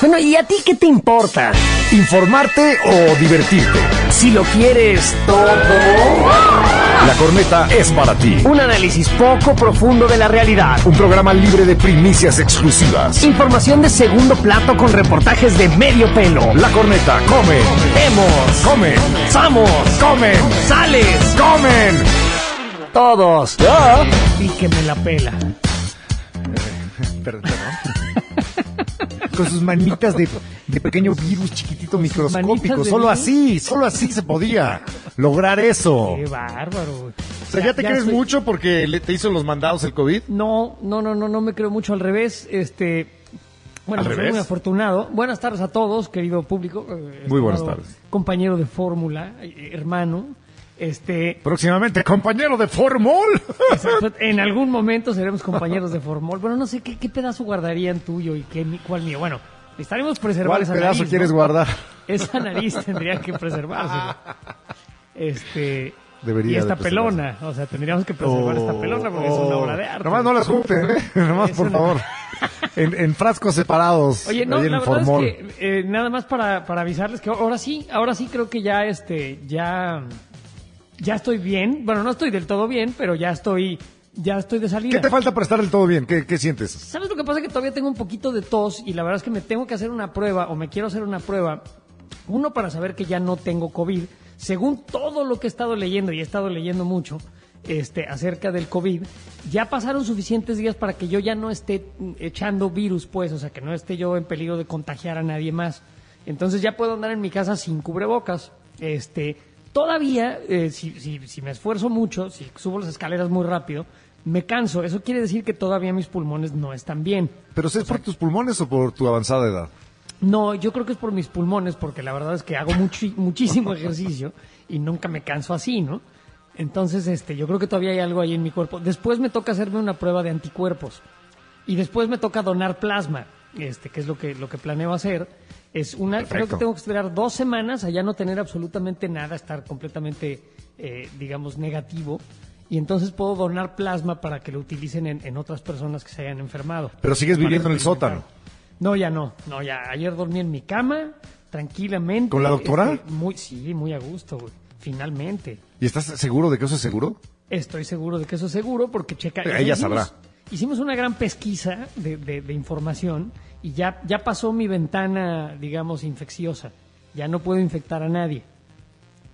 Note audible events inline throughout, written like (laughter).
Bueno, ¿y a ti qué te importa? ¿Informarte o divertirte? Si lo quieres todo. La corneta es para ti. Un análisis poco profundo de la realidad. Un programa libre de primicias exclusivas. Información de segundo plato con reportajes de medio pelo. La corneta come. Vemos. Come. Samos. Comen. Sales. Comen. Todos. Y que me la pela. (laughs) Perdón. Con sus manitas de, de pequeño virus chiquitito microscópico. Solo virus. así, solo así se podía lograr eso. Qué bárbaro. O sea, ¿ya te crees mucho porque le- te hizo los mandados el COVID? No, no, no, no, no me creo mucho al revés. Este, bueno, ¿Al soy revés? muy afortunado. Buenas tardes a todos, querido público. eh, Muy buenas tardes. Compañero de fórmula, eh, hermano. Este, Próximamente, compañero de Formol. exacto, (laughs) en algún momento seremos compañeros de formol. Bueno, no sé qué, qué pedazo guardarían tuyo y qué, cuál mío. Bueno, estaremos preservar ¿Cuál esa pedazo nariz, quieres ¿no? guardar? Esa nariz (laughs) tendría que preservarse. Este. Debería y esta de pelona, o sea, tendríamos que preservar esta pelona porque es una obra de arte. Oh, Nomás no las junten, ¿eh? (laughs) Nomás, por una- favor. En, en frascos separados. Oye, no, la verdad es que eh, nada más para, para avisarles que ahora sí, ahora sí creo que ya este, ya, ya estoy bien. Bueno, no estoy del todo bien, pero ya estoy, ya estoy de salida. ¿Qué te falta para estar del todo bien? ¿Qué, qué sientes? ¿Sabes lo que pasa? Que todavía tengo un poquito de tos y la verdad es que me tengo que hacer una prueba o me quiero hacer una prueba. Uno, para saber que ya no tengo COVID. Según todo lo que he estado leyendo, y he estado leyendo mucho este, acerca del COVID, ya pasaron suficientes días para que yo ya no esté echando virus, pues, o sea, que no esté yo en peligro de contagiar a nadie más. Entonces ya puedo andar en mi casa sin cubrebocas. Este, todavía, eh, si, si, si me esfuerzo mucho, si subo las escaleras muy rápido, me canso. Eso quiere decir que todavía mis pulmones no están bien. ¿Pero si es por tus pulmones o por tu avanzada edad? No, yo creo que es por mis pulmones, porque la verdad es que hago muchi- (laughs) muchísimo ejercicio y nunca me canso así, ¿no? Entonces, este, yo creo que todavía hay algo ahí en mi cuerpo. Después me toca hacerme una prueba de anticuerpos y después me toca donar plasma, este, que es lo que lo que planeo hacer. Es una, creo que tengo que esperar dos semanas a ya no tener absolutamente nada, estar completamente, eh, digamos, negativo. Y entonces puedo donar plasma para que lo utilicen en, en otras personas que se hayan enfermado. Pero sigues viviendo en el sótano. No, ya no. No, ya. Ayer dormí en mi cama, tranquilamente. ¿Con la doctora? Este, muy, sí, muy a gusto, güey. Finalmente. ¿Y estás seguro de que eso es seguro? Estoy seguro de que eso es seguro porque checa. Ella sabrá. Hicimos una gran pesquisa de, de- de información y ya, ya pasó mi ventana, digamos, infecciosa. Ya no puedo infectar a nadie.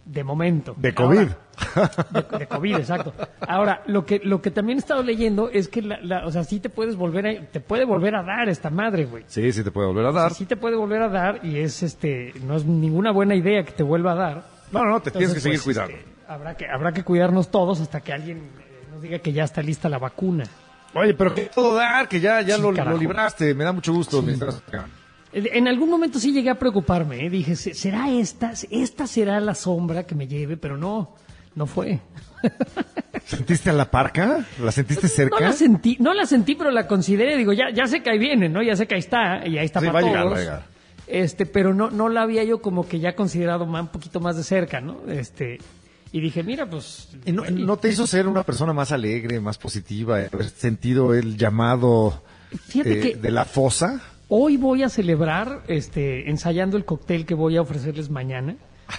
De momento. De COVID. Ahora, de, de COVID, exacto. Ahora, lo que, lo que también he estado leyendo es que, la, la- o sea, sí te puedes volver a, te puede volver a dar esta madre, güey. Sí, sí te puede volver a dar. Sí te puede volver a dar y es este no es ninguna buena idea que te vuelva a dar. No, no, no, te tienes que seguir pues, cuidando. este, habrá que habrá que cuidarnos todos hasta que alguien eh, nos diga que ya está lista la vacuna. Oye, pero que todo dar, que ya, ya Sí, lo, lo libraste. Me da mucho gusto. mientras- En algún momento sí llegué a preocuparme, ¿eh? dije, "¿Se- ¿será esta? ¿Esta será la sombra que me lleve? Pero no, no fue. (laughs) ¿Sentiste a la parca? ¿La sentiste cerca? No la sentí, no la sentí, pero la consideré, digo, ya, ya sé que ahí viene, ¿no? Ya sé que ahí está, y ahí está Sí, para va a llegar, todos. va a llegar. Este, pero no, no la había yo como que ya considerado más, un poquito más de cerca, ¿no? Este, y dije, mira, pues. ¿Y no, no te hizo ser una persona más alegre, más positiva? ¿Haber sentido el llamado eh, que- de la fosa? Hoy voy a celebrar, este, ensayando el cóctel que voy a ofrecerles mañana.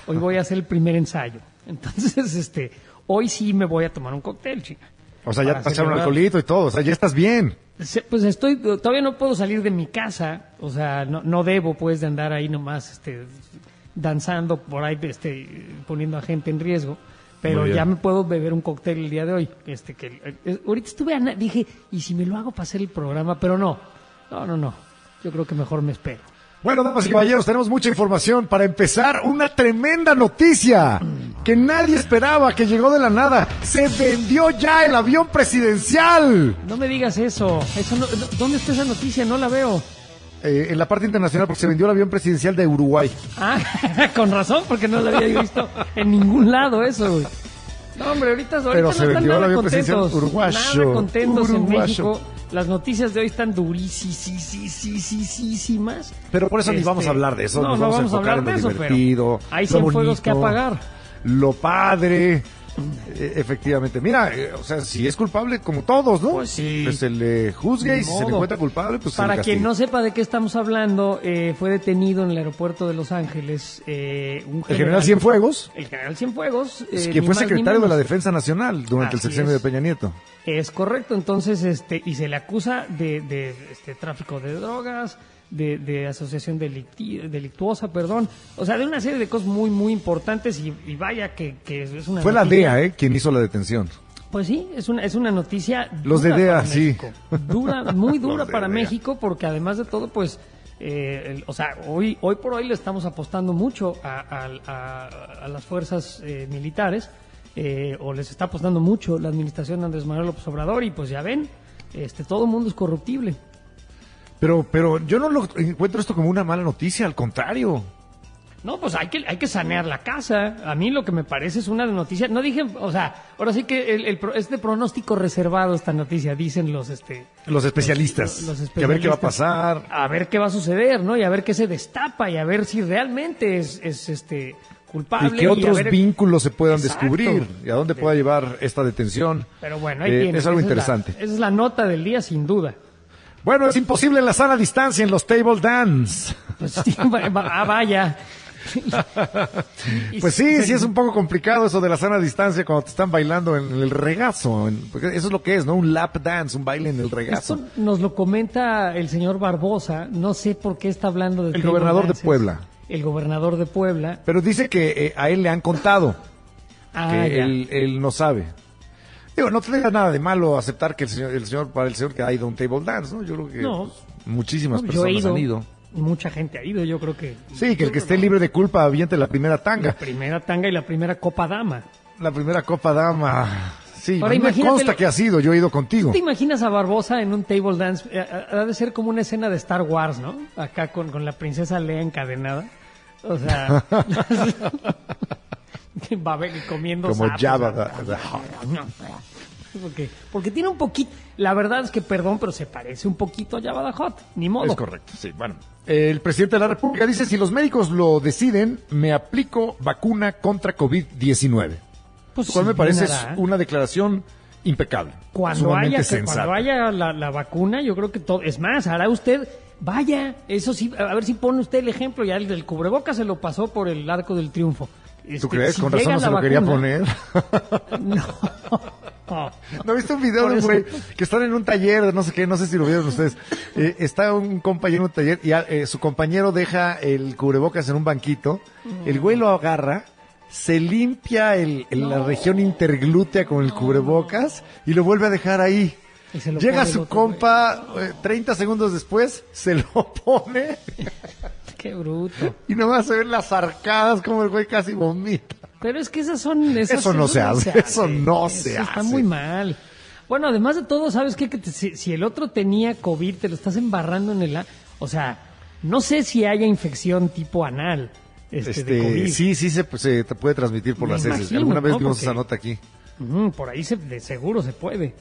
Hoy voy a hacer el primer ensayo. Entonces, este, hoy sí me voy a tomar un cóctel, chica. O sea, ya te pasaron un alcoholito y todo. O sea, ya estás bien. Pues estoy, todavía no puedo salir de mi casa, o sea, no, no debo pues de andar ahí nomás, este, danzando por ahí, este, poniendo a gente en riesgo, pero ya me puedo beber un cóctel el día de hoy, este, que, eh, ahorita estuve, ana- dije, ¿y si me lo hago para hacer el programa? Pero no, no, no, no, yo creo que mejor me espero. Bueno, damas y caballeros, tenemos mucha información. Para empezar, una tremenda noticia que nadie esperaba, que llegó de la nada. Se vendió ya el avión presidencial. No me digas eso, eso no- ¿dónde está esa noticia? No la veo. Eh, en la parte internacional, porque se vendió el avión presidencial de Uruguay. Ah, (laughs) con razón, porque no lo había visto en ningún lado eso, güey. No, hombre, ahorita, ahorita Pero no se están vendió el nada avión presidencial contentos. uruguayo. Nada contentos en. México. Las noticias de hoy están durísimas. Pero por eso ni Este, vamos a hablar de eso. no, nos no vamos, a hablar de eso, pero divertido. hay lo cienfuegos que apagar. Lo padre, efectivamente. Mira, eh, o sea, si es culpable, como todos, ¿no? Pues sí. Pues se le juzgue Ni y si se le modo. encuentra culpable, pues se Para quien no sepa de qué estamos hablando, eh, fue detenido en el aeropuerto de Los Ángeles eh, un El general Cienfuegos, El general Cienfuegos. eh, que ni fue más ni secretario de la. Defensa Nacional durante el Así sexenio es. de Peña Nieto. Es correcto, entonces, este, y se le acusa de, de, este, tráfico de drogas, de, de asociación delicti- delictuosa, perdón, o sea, de una serie de cosas muy, muy importantes y, y vaya que, que es una Fue la DEA, ¿eh? Quien hizo la detención. Pues sí, es una, es una noticia Los de DEA, sí. México. Dura, (laughs) muy dura para DEA. México porque además de todo, pues, eh, el- o sea, hoy, hoy por hoy le estamos apostando mucho a, a- a- a las fuerzas eh, militares eh, o les está apostando mucho la administración de Andrés Manuel López Obrador y pues ya ven, este, todo el mundo es corruptible. Pero, pero yo no lo encuentro esto como una mala noticia, al contrario. No, pues hay que, hay que sanear la casa. A mí lo que me parece es una noticia. No dije, o sea, ahora sí que el, el es de pronóstico reservado esta noticia, dicen los, este, Los especialistas. los- los Que a ver qué va a pasar. A ver qué va a suceder, ¿no? Y a ver qué se destapa y a ver si realmente es, es este culpable. Y qué otros ver- vínculos se puedan Exacto. descubrir y a dónde pueda llevar esta detención. Pero bueno, ahí Eh, tienes. Es algo esa la- interesante. esa es la nota del día, sin duda. Bueno, es imposible la sana distancia en los table dance. Pues, sí, (laughs) ah, vaya. (laughs) Pues sí, sí es un poco complicado eso de la sana distancia cuando te están bailando en el regazo. porque eso es lo que es, ¿no? Un lap dance, un baile en el regazo. Esto nos lo comenta el señor Barbosa. No sé por qué está hablando de El gobernador de. Puebla. El gobernador de Puebla. Pero dice que eh, a él le han contado Ah, que él, él no sabe. Digo, no tendría nada de malo aceptar que el señor, el señor, para el señor que ha ido a un table dance, ¿no? Yo creo que No. pues, muchísimas No, personas ido, han ido. Mucha gente ha ido, yo creo que. Sí, que el que esté libre de culpa aviente la primera La tanga. primera tanga y la primera copa dama. La primera copa dama. Sí, Ahora me consta lo- que ha sido, yo he ido contigo. ¿Te imaginas a Barbosa en un table dance? Eh, eh, Ha de ser como una escena de Star Wars, ¿no? Acá con, con la princesa Lea encadenada. O sea. (laughs) (laughs) (laughs) va a ver comiendo Como sapos, the Porque, porque tiene un poquito. La verdad es que, perdón, pero se parece un poquito a the Hutt. Ni modo. Es correcto, sí, bueno. El presidente de la República dice, si los médicos lo deciden, me aplico vacuna contra COVID-19. Pues Lo cual sí, me parece es hará. una declaración impecable. Cuando haya, que- cuando haya la, la vacuna, yo creo que todo. Es más, hará usted. Vaya, eso sí, a ver si pone usted el ejemplo. Ya el del cubrebocas se lo pasó por el arco del triunfo. ¿Tú Este, crees? si Con razón no se lo quería vacuna- poner. No. (laughs) No. ¿No viste un video de un güey que están en un taller de no sé qué, no sé si lo vieron ustedes? (laughs) Eh, está un compañero en un taller y ah, eh, su compañero deja el cubrebocas en un banquito, el güey lo agarra, se limpia el, el- la región interglútea con el cubrebocas y lo vuelve a dejar ahí. Llega su compa, eh, 30 segundos después, se lo (laughs) pone Qué bruto. y nomás se ven las arcadas como el güey casi vomita. Pero es que esas son... esas- Eso no se hace, eso no se Eso Está hace. muy mal. Bueno, además de todo, ¿sabes qué? Que te- si, si el otro tenía COVID, te lo estás embarrando en el... O sea, no sé si haya infección tipo anal este, de COVID. Este, sí, sí se, se te puede transmitir por Me las heces. imagino, Alguna vez ¿no? vimos Porque- esa nota aquí. Por ahí se, de seguro se puede.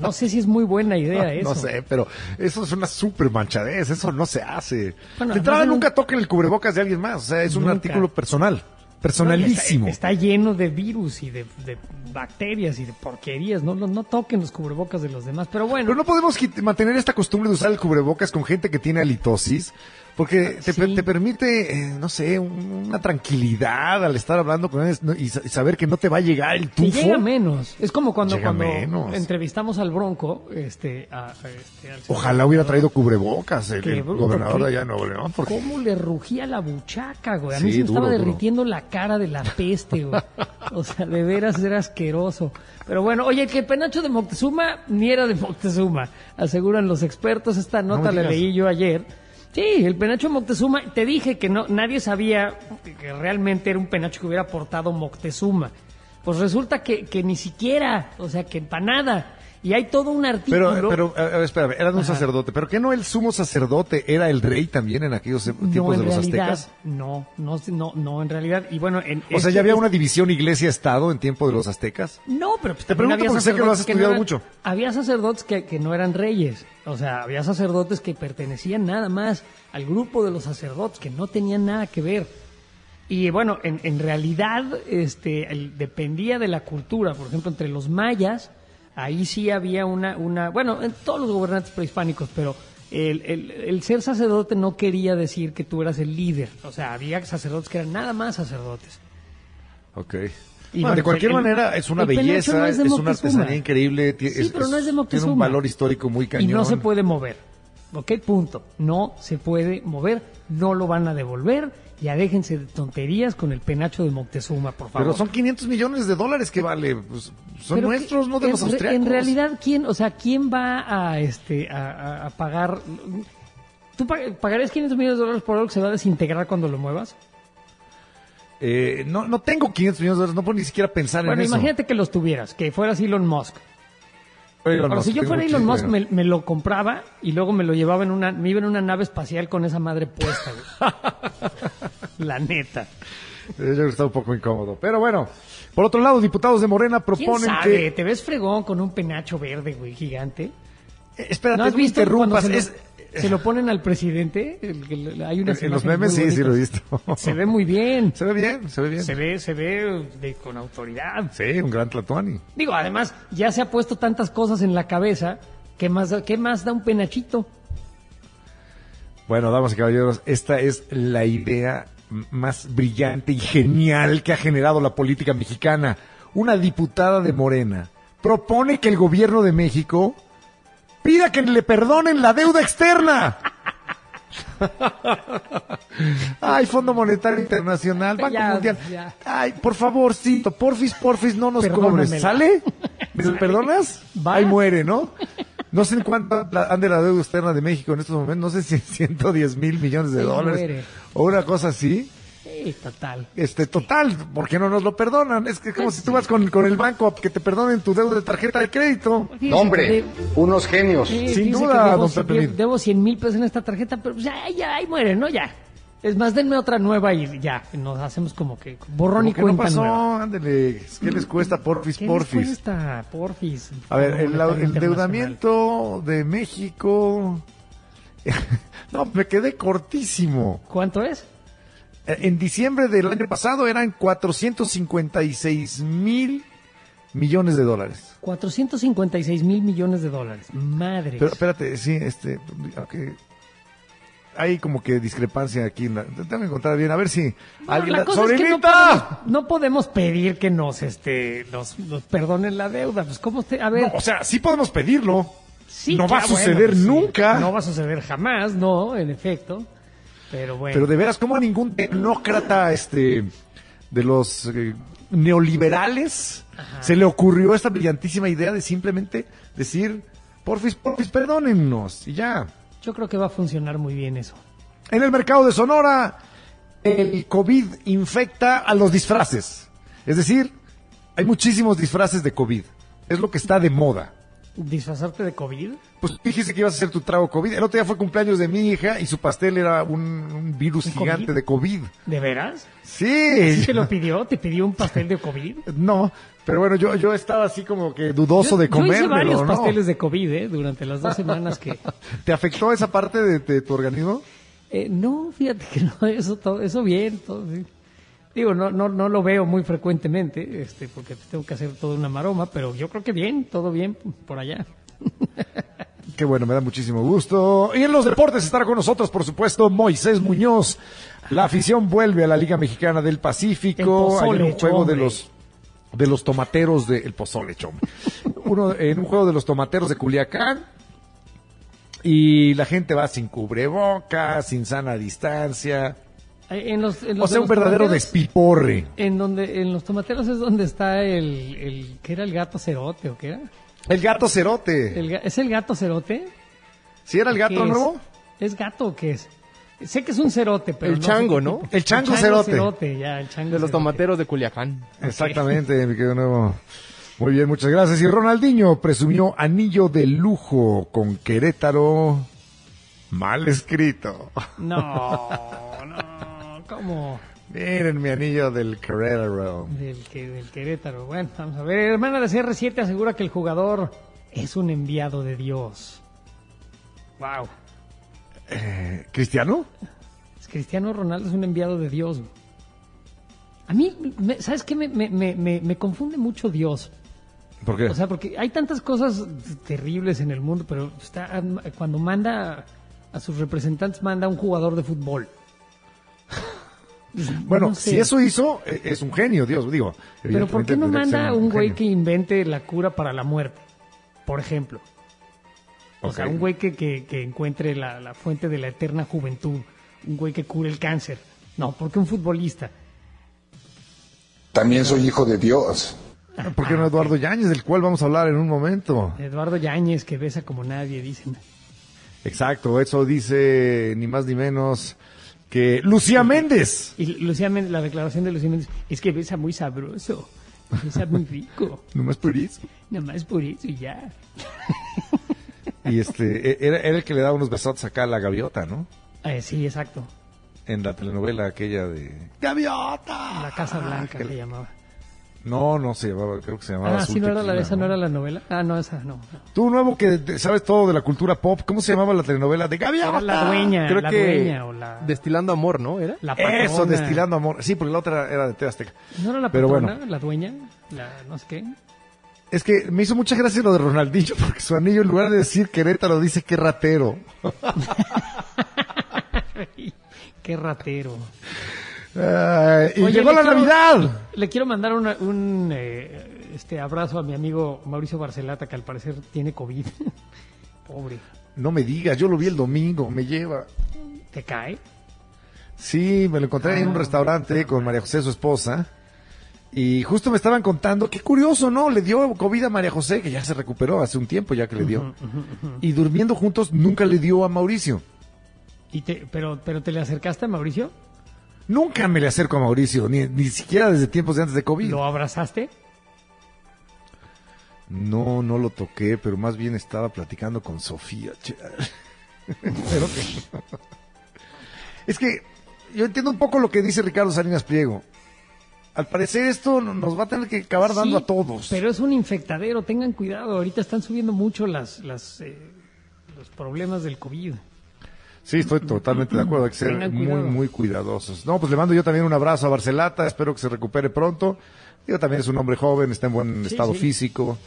No sé si es muy buena idea (laughs) eso. No sé, pero eso es una super manchadez, eso no se hace. Bueno, de entrada un- nunca toquen el cubrebocas de alguien más, o sea, es un Nunca. artículo personal, No, personalísimo. Está, está lleno de virus y de, de bacterias y de porquerías. No, no, no toquen los cubrebocas de los demás. Pero bueno, Pero no podemos mantener esta costumbre de usar el cubrebocas con gente que tiene halitosis, porque te, Sí. te permite, eh, no sé, un- una tranquilidad al estar hablando con él y, sa- y saber que no te va a llegar el que tufo. llega menos. Es como cuando, Llega cuando menos. entrevistamos al Bronco. Este, a- este, al Ojalá hubiera traído cubrebocas el, gobernador de allá de Nuevo León, porque ¿Cómo le rugía la buchaca, güey? A mí Sí, se me estaba duro. derritiendo la cara de la peste, güey. (laughs) O sea, de veras era asqueroso. Pero bueno, oye, que el penacho de Moctezuma ni era de Moctezuma, aseguran los expertos. Esta nota la leí yo ayer. Sí, el penacho Moctezuma, te dije que no, nadie sabía que realmente era un penacho que hubiera portado Moctezuma. Pues resulta que, que ni siquiera, o sea, que para nada. Y hay todo un artículo. Pero, pero, espérame, era de un sacerdote, pero que no el sumo sacerdote era el rey también en aquellos no, tiempos en de los realidad, aztecas. no, no, no, no, en realidad, y bueno, en, O sea, este- ya había una división iglesia-estado en tiempo de los aztecas. No, pero pues Te pregunto porque sé que lo has no estudiado eran- mucho. Había sacerdotes que, que no eran reyes. O sea, había sacerdotes que pertenecían nada más al grupo de los sacerdotes, que no tenían nada que ver. Y bueno, en, en realidad este, el- dependía de la cultura. Por ejemplo, entre los mayas, ahí sí había una, una bueno, en todos los gobernantes prehispánicos, pero el, el- el ser sacerdote no quería decir que tú eras el líder. O sea, había sacerdotes que eran nada más sacerdotes. Ok. Y Bueno, de cualquier el- manera, es una belleza, no es, es una artesanía increíble. Sí, es- pero no es de Tiene un valor histórico muy cañón. Y no se puede mover. ¿Ok? Punto. No se puede mover, no lo van a devolver. Ya déjense de tonterías con el penacho de Moctezuma, por favor. Pero son 500 millones de dólares que vale. Pues, son Pero nuestros, que- no de en los austriacos. En realidad, ¿quién, o sea, quién va a, este, a, a- a pagar? ¿Tú pa- pagarías 500 millones de dólares por algo que se va a desintegrar cuando lo muevas? Eh, no, no tengo 500 millones de dólares, no puedo ni siquiera pensar Bueno, en eso. imagínate que los tuvieras, que fueras Elon Musk. Elon Ahora, Musk, si yo fuera Elon Musk, me, me lo compraba y luego me lo llevaba en una, me iba en una nave espacial con esa madre puesta, güey. (laughs) La neta. Eh, Yo está un poco incómodo. Pero bueno, por otro lado, diputados de Morena ¿Quién proponen sabe? que... ¿Te ves fregón con un penacho verde, güey, gigante? Eh, espérate, ¿No no, has visto interrumpas. lo, Es- se lo ponen al presidente? El- el- hay unas en los memes sí, sí lo he visto. Se ve muy bien. Se ve bien, se ve bien. Se ve, se ve de- con autoridad. Sí, un gran Tlatuani. Digo, además, ya se ha puesto tantas cosas en la cabeza. ¿Qué más, da- qué más da un penachito? Bueno, damas y caballeros, esta es la idea más brillante y genial que ha generado la política mexicana. Una diputada de Morena propone que el gobierno de México pida que le perdonen la deuda externa. Ay, Fondo Monetario Internacional, Banco Ya, Mundial. ya. Ay, por favorcito, porfis, porfis, no nos cobres. ¿Sale? ¿Me lo perdonas? Va. Ahí muere, ¿no? No sé en cuánto ande la deuda externa de México en estos momentos, no sé si en 110 mil millones de Ahí dólares muere. o una cosa así. Sí, total. Este, total, ¿por qué no nos lo perdonan? Es que es como si tú vas con, con el banco a que te perdonen tu deuda de tarjeta de crédito. Fíjese No, hombre, de- unos genios. sí, Sin duda, debo, don cien- Pepe Mil. debo 100 mil pesos en esta tarjeta, pero pues ya, ya, ahí muere, ¿no? Ya. Es más, denme otra nueva y ya. Nos hacemos como que borrón y ¿Cómo que no cuenta pasó? nueva. Ándele, ¿qué les cuesta porfis, ¿Qué les porfis? cuesta? Porfis. A ver, el, endeudamiento de México... (laughs) no, me quedé cortísimo. ¿Cuánto es? Eh, En diciembre del año pasado eran 456 mil millones de dólares. 456 mil millones de dólares. Madre. Pero espérate, sí, este, ok. hay como que discrepancia aquí. en la- tengo que encontrar bien, a ver si alguien... la la- cosa es que no no podemos pedir que nos, este, nos, nos perdonen la deuda. Pues, ¿cómo usted? A ver. No, o sea, sí podemos pedirlo. sí, no va a suceder bueno, pues, sí. nunca. No va a suceder jamás, no, en efecto. Pero bueno. Pero de veras, como a ningún tecnócrata este, de los eh, neoliberales se le ocurrió esta brillantísima idea de simplemente decir, porfis, porfis, perdónennos, y ya. Yo creo que va a funcionar muy bien eso. En el mercado de Sonora, el COVID infecta a los disfraces. Es decir, hay muchísimos disfraces de COVID. Es lo que está de moda. ¿Disfrazarte de COVID? Pues dijiste que ibas a hacer tu trago COVID. El otro día fue cumpleaños de mi hija y su pastel era un, un virus ¿Un gigante COVID? de COVID. ¿De veras? Sí. ¿Sí te lo pidió? ¿Te pidió un pastel de COVID? No, pero bueno, yo, yo estaba así como que dudoso de Yo hice comérmelo, varios ¿no? pasteles de COVID, ¿eh? Durante las dos semanas que... (laughs) ¿Te afectó esa parte de, de tu organismo? Eh, no, fíjate que no, eso, todo, eso bien, todo bien. Digo, no, no, no lo veo muy frecuentemente, este, porque tengo que hacer toda una maroma, pero yo creo que bien, todo bien por allá. (laughs) Qué bueno, me da muchísimo gusto. Y en los deportes estará con nosotros, por supuesto, Moisés Muñoz. La afición vuelve a la Liga Mexicana del El Pacífico. pozole, Hay un juego de los de los tomateros de el pozole, chom. Uno en un juego de los tomateros de Culiacán. Y la gente va sin cubrebocas, sin sana distancia. Eh, En los, en O sea, un verdadero despiporre. En donde, en los tomateros es donde está el, el, ¿qué era el gato cerote o qué era? El gato cerote. El ¿Es el gato cerote? ¿Sí era el gato nuevo? ¿Es gato o qué es? Sé que es un cerote, pero El no chango, ¿no? El chango cerote. ya, el chango De los cerote. tomateros de Culiacán. Exactamente, (laughs) mi querido nuevo. Muy bien, muchas gracias. Y Ronaldinho presumió anillo de lujo con Querétaro. Mal escrito. No, no, ¿cómo? Miren mi anillo del Querétaro. Del, que, del Querétaro. Bueno, vamos a ver. Hermana de CR7 asegura que el jugador es un enviado de Dios. Wow. Eh, ¿Cristiano? Cristiano Ronaldo es un enviado de Dios. A mí, me- ¿sabes qué? Me, me, me, me- me confunde mucho Dios. ¿Por qué? O sea, porque hay tantas cosas terribles en el mundo, pero está cuando manda a sus representantes, manda a un jugador de fútbol. Bueno, no sé. si eso hizo, eh, es un genio, Dios, digo. Pero ¿por qué no manda un güey que invente la cura para la muerte? Por ejemplo. O sea, un güey que, que, que encuentre la, la fuente de la eterna juventud. Un güey que cure el cáncer. No, porque un futbolista. También soy hijo de Dios. ¿Por qué no Eduardo Yáñez, del cual vamos a hablar en un momento? Eduardo Yáñez, que besa como nadie, dicen. Exacto, eso dice ni más ni menos que Lucía Méndez. Y Lucía Méndez, la declaración de Lucía Méndez, es que besa muy sabroso. Besa muy rico. (laughs) Nomás por eso. Nada más por eso y ya. (laughs) Y este, e- era, era el que le daba unos besotes acá a la gaviota, ¿no? Eh, sí, exacto. En la telenovela aquella de ¡Gaviota! La Casa Blanca que- se llamaba. No, no se llamaba, creo que se llamaba Ah, Azul sí, no era la, esa no era la novela. Ah, no, esa no. Tú nuevo que te- sabes todo de la cultura pop, ¿cómo se llamaba la telenovela de? Era la dueña, Creo la que dueña o la, Destilando amor, ¿no? ¿Era? la patrona. eso, destilando amor. Sí, porque la otra era de TV Azteca. ¿No era la Pero patrona, bueno. la dueña? La no sé qué. Es que me hizo mucha gracia lo de Ronaldinho, porque su anillo en lugar de decir Querétaro dice que ratero. qué ratero. (laughs) Ay, y Oye, llegó le la quiero- Navidad. Le quiero mandar una- un eh, este abrazo a mi amigo Mauricio Barcelata, que al parecer tiene COVID. (laughs) Pobre. No me digas, yo lo vi el domingo, me lleva. ¿Te cae? Sí, me lo encontré en un Ah. restaurante con María José, su esposa. Y justo me estaban contando, qué curioso, ¿no? Le dio COVID a María José, que ya se recuperó hace un tiempo ya que le dio. Y durmiendo juntos nunca le dio a Mauricio. ¿Y te, pero, ¿Pero te le acercaste a Mauricio? Nunca me le acerco a Mauricio, ni, ni siquiera desde tiempos de antes de COVID. ¿Lo abrazaste? No, no lo toqué, pero más bien estaba platicando con Sofía. (laughs) Pero que- Es que yo entiendo un poco lo que dice Ricardo Salinas Pliego. Al parecer esto no- nos va a tener que acabar dando a todos. Pero es un infectadero, tengan cuidado. Ahorita están subiendo mucho las, las, eh, los problemas del COVID. Sí, estoy totalmente de acuerdo. Hay que ser Tengan muy, cuidado. muy cuidadosos. No, pues le mando yo también un abrazo a Barcelata. Espero que se recupere pronto. Digo, también es un hombre joven, está en buen Sí, estado sí. físico.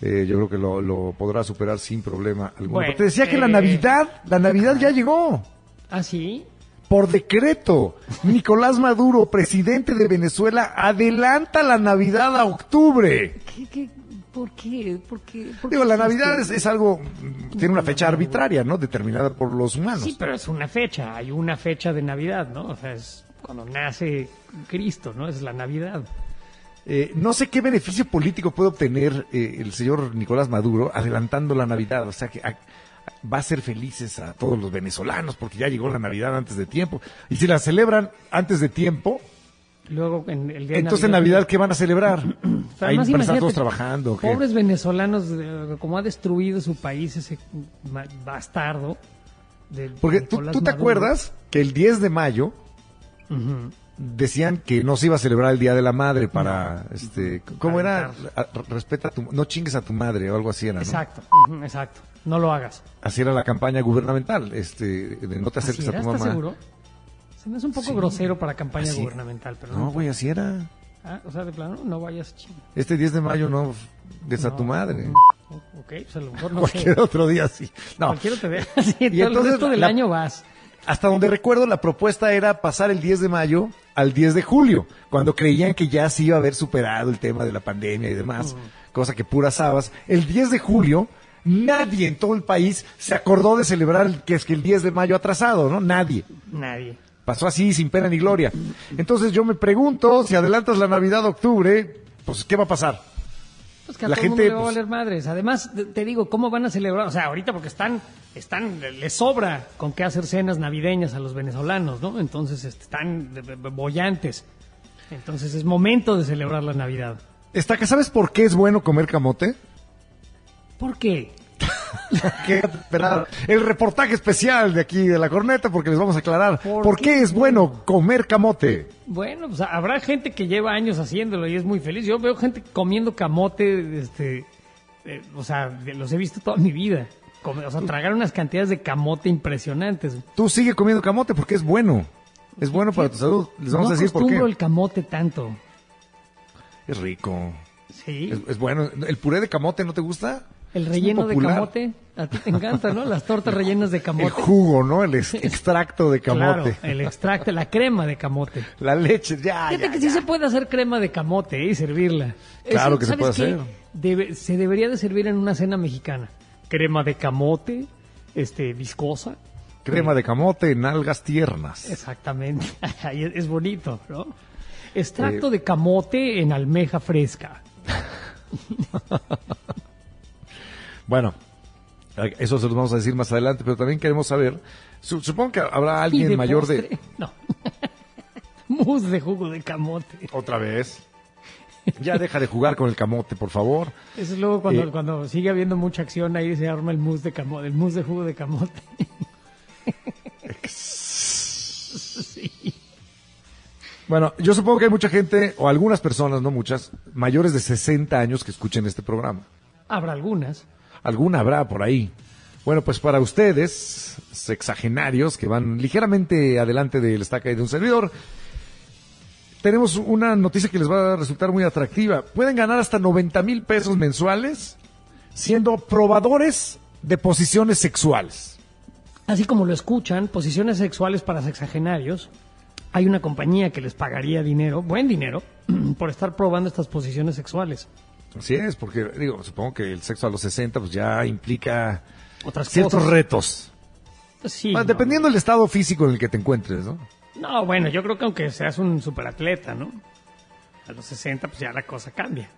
Eh, yo creo que lo, lo podrá superar sin problema alguno. Bueno, te decía que la eh, Navidad, la Navidad ya llegó. ¿Ah, sí? Por decreto, Nicolás Maduro, presidente de Venezuela, adelanta la Navidad a octubre. ¿Qué, qué, ¿Por qué? ¿Por qué? ¿Por qué Digo, la existe? Navidad es, es algo, tiene una fecha arbitraria, ¿no? Determinada por los humanos. Sí, pero es una fecha. Hay una fecha de Navidad, ¿no? O sea, es cuando nace Cristo, ¿no? Es la Navidad. Eh, no sé qué beneficio político puede obtener eh, el señor Nicolás Maduro adelantando la Navidad. O sea, que a- va a hacer felices a todos los venezolanos porque ya llegó la Navidad antes de tiempo. Y si la celebran antes de tiempo, Luego, en el día de entonces en Navidad, ¿qué van a celebrar? Imagínate, todos trabajando. Pobres venezolanos, eh, como ha destruido su país ese bastardo. del Porque tú, te Maduro. acuerdas que el 10 de mayo decían que no se iba a celebrar el Día de la Madre para, este, ¿cómo era? Respeta a tu, no chingues a tu madre o algo así era, ¿no? Exacto, exacto. No lo hagas. Así era la campaña gubernamental, este, de no te ¿Así acerques a tu ¿Estás mamá. seguro? Se me hace un poco Sí. grosero para campaña Así- gubernamental, pero No, güey, así era. Ah, o sea, de plano, no vayas ching. Este 10 de mayo no des a No. tu madre. Ok, pues a lo mejor no Cualquier sé. otro día sí. No. Cualquier otro día. (laughs) Sí, todo el resto del la- año vas. Hasta donde recuerdo, la propuesta era pasar el 10 de mayo al 10 de julio, cuando creían que ya se iba a haber superado el tema de la pandemia y demás, cosa que puras habas. El 10 de julio, nadie en todo el país se acordó de celebrar el- que es que el 10 de mayo atrasado, ¿no? Nadie. Nadie. Pasó así, sin pena ni gloria. Entonces yo me pregunto, si adelantas la Navidad a octubre, pues ¿qué va a pasar? Pues que a La todo gente, mundo le va a pues- valer madres. Además, te- digo, ¿cómo van a celebrar? O sea, ahorita porque están, están, les sobra con qué hacer cenas navideñas a los venezolanos, ¿no? Entonces, este, están bollantes. Entonces, es momento de celebrar la Navidad. Estaca, ¿sabes por qué es bueno comer camote? ¿Por qué? (laughs) que esperar el reportaje especial de aquí de la corneta porque les vamos a aclarar por, ¿Por qué? qué? es bueno comer camote. Bueno, pues habrá gente que lleva años haciéndolo y es muy feliz. Yo veo gente comiendo camote, este, eh, o sea, los he visto toda mi vida. Come- o sea, tragar unas cantidades de camote impresionantes. Tú sigue comiendo camote porque es bueno. Es bueno para tu salud. Les vamos no a decir por qué. el camote tanto. Es rico. Sí. Es, es bueno. ¿El puré de camote no te gusta? El relleno de camote, a ti te encanta, ¿no? Las tortas rellenas de camote. El jugo, ¿no? El ex- (laughs) extracto de camote. Claro, el extracto, la crema de camote. La leche, ya, Fíjate ya, que ya. sí se puede hacer crema de camote ¿eh? y servirla. Claro que se ¿sabes puede qué? hacer. Debe- se debería de servir en una cena mexicana. Crema de camote, este, viscosa. Crema de camote en algas tiernas. Exactamente. (laughs) Es bonito, ¿no? Extracto Eh. de camote en almeja fresca. (laughs) Bueno, eso se los vamos a decir más adelante, pero también queremos saber, su- supongo que habrá (laughs) alguien de mayor postre- de... No. (laughs) Mousse de jugo de camote. Otra vez. Ya deja de jugar con el camote, por favor. Eso es luego cuando, Eh. cuando sigue habiendo mucha acción, ahí se arma el mousse de camote, el mousse de jugo de camote. (laughs) sí. Bueno, yo supongo que hay mucha gente, o algunas personas, no muchas, mayores de 60 años que escuchen este programa. Habrá algunas. Alguna habrá por ahí. Bueno, pues para ustedes, sexagenarios, que van ligeramente adelante del estaca de un servidor, tenemos una noticia que les va a resultar muy atractiva. Pueden ganar hasta 90 mil pesos mensuales siendo probadores de posiciones sexuales. Así como lo escuchan, posiciones sexuales para sexagenarios. Hay una compañía que les pagaría dinero, buen dinero, (clears throat) por estar probando estas posiciones sexuales. Así es, porque digo, supongo que el sexo a los 60 pues ya implica Otras ciertos cosas. retos. Sí, no. Dependiendo del estado físico en el que te encuentres, ¿no? No, bueno, yo creo que aunque seas un superatleta, ¿no? A los 60, pues ya la cosa cambia.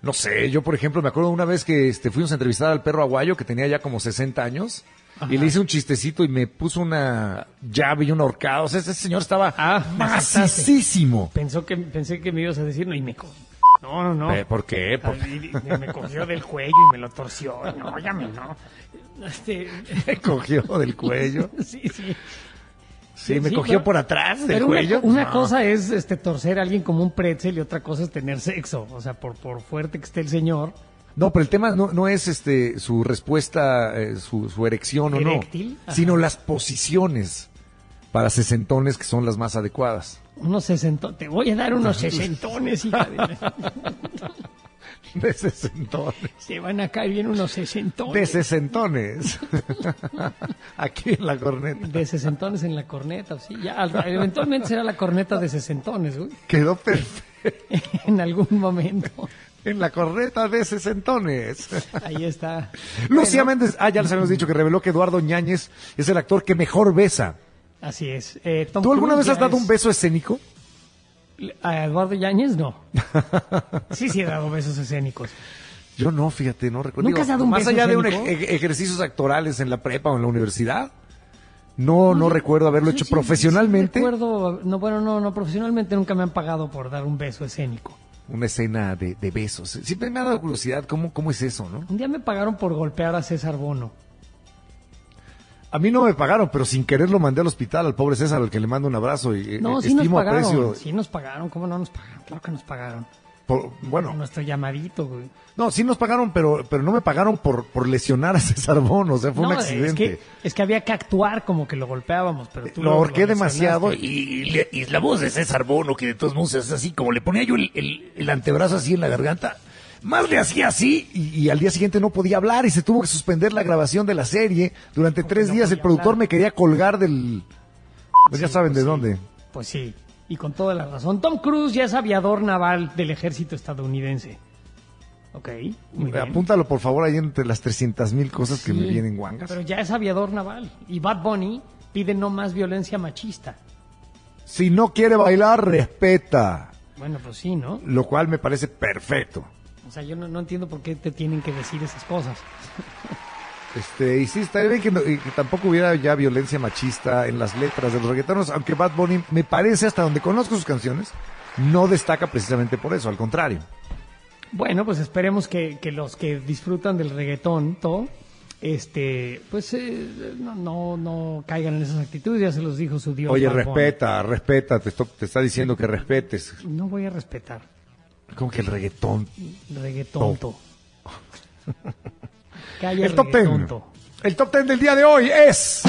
No sé, yo por ejemplo me acuerdo una vez que este, fuimos a entrevistar al perro aguayo que tenía ya como 60 años y le hice un chistecito y me puso una llave y un ahorcado. O sea, ese señor estaba Ah, (laughs) me macicísimo. Pensó que, pensé que me ibas a decir, no, y me No, no, no. Eh, ¿Por qué? Por- me cogió del cuello y me lo torció. No, ya me no. Este, (laughs) Me cogió del cuello. (laughs) sí, sí. Sí, me Sí, cogió pero- por atrás del Pero cuello. una No. cosa es este torcer a alguien como un pretzel y otra cosa es tener sexo. O sea, por, por fuerte que esté el señor. No, pero el tema no, no es este su respuesta, eh, su, su erección o no, Ajá. sino las posiciones para sesentones que son las más adecuadas. Unos sesentones. Te voy a dar unos (laughs) sesentones, hija de (laughs) De sesentones. Se van a caer bien unos sesentones. De sesentones. (laughs) Aquí en la corneta. De sesentones en la corneta, sí. Ya, eventualmente será la corneta de sesentones, güey. Quedó perfecto. En algún momento. En la corneta de sesentones. Ahí está. Lucía Bueno, Méndez, ah, ya les habíamos dicho que reveló que Eduardo Ñáñez es el actor que mejor besa. Así es. Eh, ¿Tú alguna Cruise vez has dado es- un beso escénico? A Eduardo Yáñez, no. (laughs) Sí, sí he dado besos escénicos. Yo no, fíjate, no recuerdo. ¿Nunca has dado un Más beso allá de un escénico? ej- ej- ejercicios actorales en la prepa o en la universidad. No, no recuerdo haberlo hecho sí, profesionalmente. sí recuerdo, no, bueno, no, no, profesionalmente nunca me han pagado por dar un beso escénico. Una escena de, de besos. Siempre me ha dado curiosidad cómo, cómo es eso, ¿no? Un día me pagaron por golpear a César Bono. A mí no me pagaron, pero sin querer lo mandé al hospital al pobre César, al que le mando un abrazo y eh, No, sí nos pagaron. aprecio. Sí nos pagaron, ¿cómo no nos pagaron? Claro que nos pagaron. por- bueno, Nuestro llamadito, güey. no, sí nos pagaron, pero, pero no me pagaron por, por lesionar a César Bono, o sea, fue un accidente. Es que, es que había que actuar como que lo golpeábamos, pero tú lo ahorqué lesionaste. demasiado y, Y, la voz de César Bono, que de todos modos es así, como le ponía yo el, el- el antebrazo así en la garganta, más le hacía así y, y al día siguiente no podía hablar y se tuvo que suspender la grabación de la serie. Durante Porque tres no días el productor hablar. me quería colgar del... Pues ya saben pues de sí. dónde. Pues sí, y con toda la razón. Tom Cruise ya es aviador naval del ejército estadounidense. Ok, muy bien. Apúntalo por favor ahí entre las 300 mil cosas que me vienen guangas. Pero ya es aviador naval. Y Bad Bunny pide no más violencia machista. Si no quiere bailar, respeta. Bueno, pues sí, ¿no? Lo cual me parece perfecto. O sea, yo no, no entiendo por qué te tienen que decir esas cosas. Este, y sí, estaría bien que, no- y que tampoco hubiera ya violencia machista en las letras de los reggaetonos, aunque Bad Bunny me parece, hasta donde conozco sus canciones, no destaca precisamente por eso, al contrario. Bueno, pues esperemos que, que los que disfrutan del reggaetón, todo, este, pues eh, no, no, no caigan en esas actitudes, ya se los dijo su Dios. Oye, Bad Bunny. respeta, respeta, te está diciendo que respetes. No voy a respetar. Como que el reggaetón. Reggaetonto. (laughs) El top ten. El top ten del día de hoy es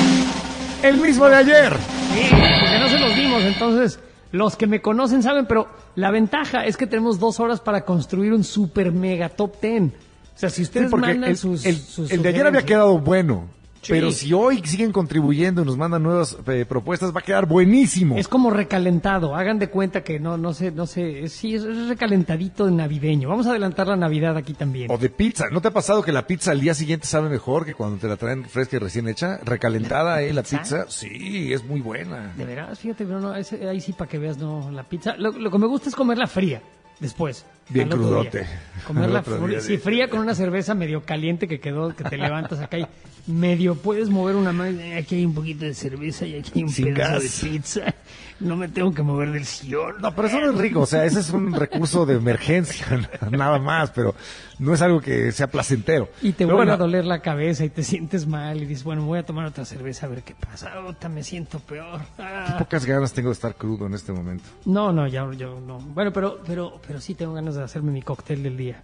el mismo de ayer. Sí, porque no se los estamos. Entonces, los que me conocen saben, pero la ventaja es que tenemos dos horas para construir un super mega top ten. O sea, si ustedes Sí, porque mandan el, sus, el- sus el de ayer había quedado bueno. Sí. Pero si hoy siguen contribuyendo y nos mandan nuevas eh, propuestas, va a quedar buenísimo. Es como recalentado, hagan de cuenta que no, no sé, no sé, es- sí, es, es recalentadito de navideño. Vamos a adelantar la Navidad aquí también. O de pizza. ¿No te ha pasado que la pizza al día siguiente sabe mejor que cuando te la traen fresca y recién hecha? Recalentada, ¿eh? La pizza? Sí, es muy buena. De veras, fíjate, pero no, ese- ahí sí para que veas, no, la pizza. Lo, lo que me gusta es comerla fría, después. Bien crudote. Comerla (laughs) fría, sí, fría con una cerveza medio caliente que quedó, que te levantas acá y medio puedes mover una mano. Aquí hay un poquito de cerveza y aquí hay un Sin pedazo gas. de pizza. No me tengo que mover del sillón. No, pero eso no es rico, o sea, ese es un recurso de emergencia, (laughs) nada más, pero no es algo que sea placentero. Y te vuelve a doler la cabeza y te sientes mal y dices, bueno, voy a tomar otra cerveza a ver qué pasa. Ahorita me siento peor. Ah. Pocas ganas tengo de estar crudo en este momento. No, no, ya, yo no. Bueno, pero, pero, pero sí tengo ganas de hacerme mi cóctel del día.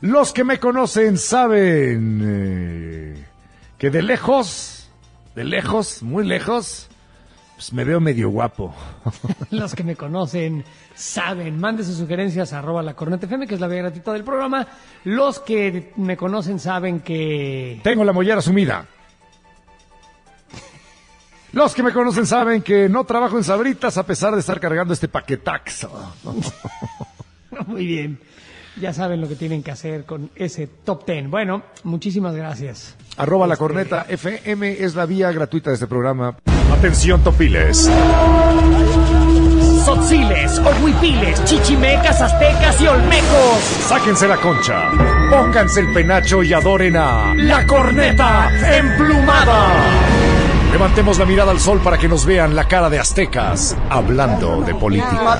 Los que me conocen saben eh, que de lejos, de lejos, muy lejos, pues me veo medio guapo. (laughs) Los que me conocen saben. Mande sus sugerencias a arroba la corneta FM, que es la vía gratuita del programa. Los que me conocen saben que... Tengo la mollera sumida. Los que me conocen saben que no trabajo en sabritas a pesar de estar cargando este paquetaxo. (laughs) Muy bien. Ya saben lo que tienen que hacer con ese top ten. Bueno, muchísimas gracias. Arroba la corneta FM es la vía gratuita de este programa. Atención Topiles, Sotziles, Ohuipiles, Chichimecas, Aztecas y Olmecos. sáquense la concha, pónganse el penacho y adoren a La corneta emplumada. Levantemos la mirada al sol para que nos vean la cara de aztecas hablando de política.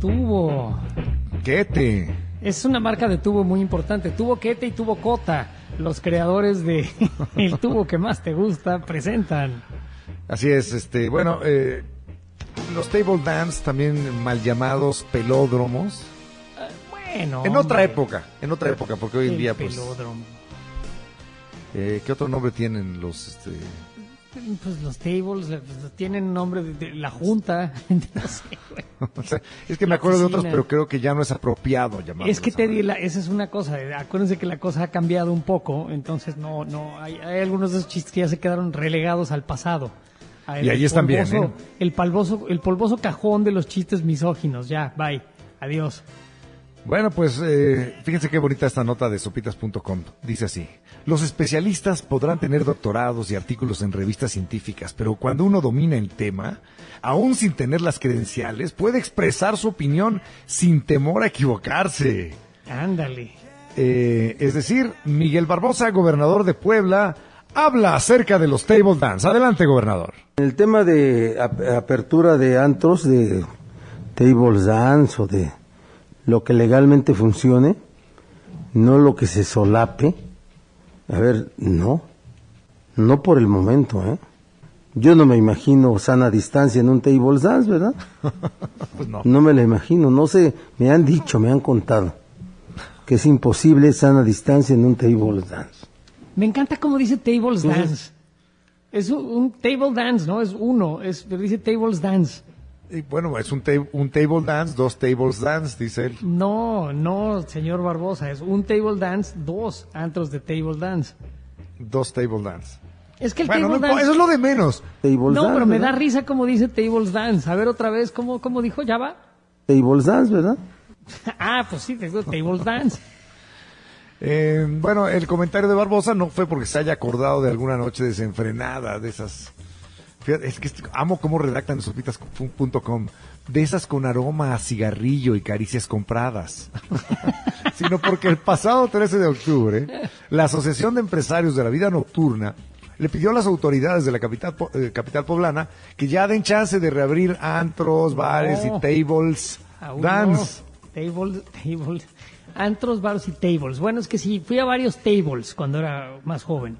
Tubo. ¿Qué te? Es una marca de tubo muy importante. Tubo Quete y Tubo Cota. Los creadores de (laughs) el tubo que más te gusta presentan. Así es, este, bueno, eh, los table dance, también mal llamados pelódromos. Bueno. En otra época, en otra época, porque hoy en el día, pues, pelódromo. eh, ¿qué otro nombre tienen los, este, Pues los tables pues, tienen nombre de, de la junta. (laughs) no sé, güey. (laughs) o sea, es que me acuerdo de otros, pero creo que ya no es apropiado llamarlos. Es que te ahora. di la- esa es una cosa. eh, Acuérdense que la cosa ha cambiado un poco, entonces no, no, hay, hay algunos de esos chistes que ya se quedaron relegados al pasado. A Y ahí están bien, ¿eh? El polvoso, el polvoso cajón de los chistes misóginos. Ya, bye, adiós. Bueno, pues eh, fíjense qué bonita esta nota de sopitas.com. Dice así, los especialistas podrán tener doctorados y artículos en revistas científicas, pero cuando uno domina el tema, aún sin tener las credenciales, puede expresar su opinión sin temor a equivocarse. Ándale. Eh, es decir, Miguel Barbosa, gobernador de Puebla, habla acerca de los table dance. Adelante, gobernador. El tema de ap- apertura de antros, de tables dance o de lo que legalmente funcione, no lo que se solape. A ver, no, no por el momento, ¿eh? Yo no me imagino sana distancia en un table dance, ¿verdad? (laughs) Pues no. No me la imagino, no sé, me han dicho, me han contado que es imposible sana distancia en un table dance. Me encanta cómo dice tables dance. Es un, un table dance, ¿no? Es uno, es, pero dice tables dance. Y bueno, es un, ta- un table dance, dos tables dance, dice él. No, no, señor Barbosa, es un table dance, dos antros de table dance. Dos table dance. Es que el Bueno, table no, dance... eso es lo de menos. Tables No, dance, pero me da risa como dice tables dance. A ver otra vez, ¿cómo, cómo dijo? ¿Ya va? Tables dance, ¿verdad? (laughs) ah, pues sí, te digo tables dance. Eh, bueno, el comentario de Barbosa no fue porque se haya acordado de alguna noche desenfrenada, de esas... Fíjate, es que amo cómo redactan sopitas.com, de esas con aroma a cigarrillo y caricias compradas. (laughs) Sino porque el pasado 13 de octubre, la Asociación de Empresarios de la Vida Nocturna le pidió a las autoridades de la capital, eh, capital poblana que ya den chance de reabrir antros, bares No. y tables dance. no. Tables, tables. Antros, bares y tables. Bueno, es que sí, fui a varios tables cuando era más joven.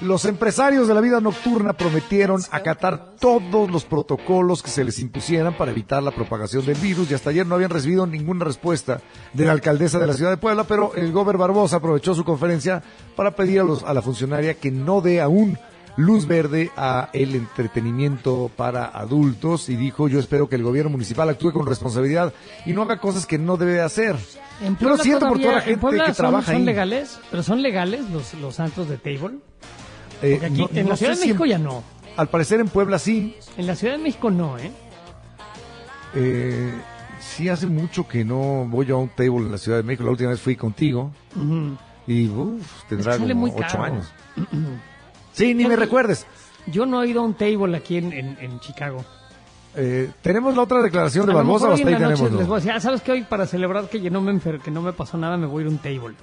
Los empresarios de la vida nocturna prometieron acatar todos los protocolos que se les impusieran para evitar la propagación del virus y hasta ayer no habían recibido ninguna respuesta de la alcaldesa de la ciudad de Puebla, pero el gober Barbosa aprovechó su conferencia para pedir a, los- a la funcionaria que no dé aún luz verde a el entretenimiento para adultos y dijo, yo espero que el gobierno municipal actúe con responsabilidad y no haga cosas que no debe de hacer. En Yo lo siento por toda la en gente que son- trabaja son ahí. legales? ¿Pero son legales los, los antros de table? Eh, Porque aquí, no- en la Ciudad de si en- México ya no. Al parecer en Puebla sí. En la Ciudad de México no, ¿eh? Eh, sí hace mucho que no voy yo a un table en la Ciudad de México. La última vez fui contigo Ujú. y uf, tendrá Es que como ocho años. (clears throat) Sí, ni me recuerdes. Yo no he ido a un table aquí en, en- en Chicago. Eh, ¿Tenemos la otra declaración de Barbosa hasta ahí tenemos? les voy a decir, ah, ¿sabes qué? Hoy para celebrar que no me enfer que no me pasó nada, me voy a ir a un table.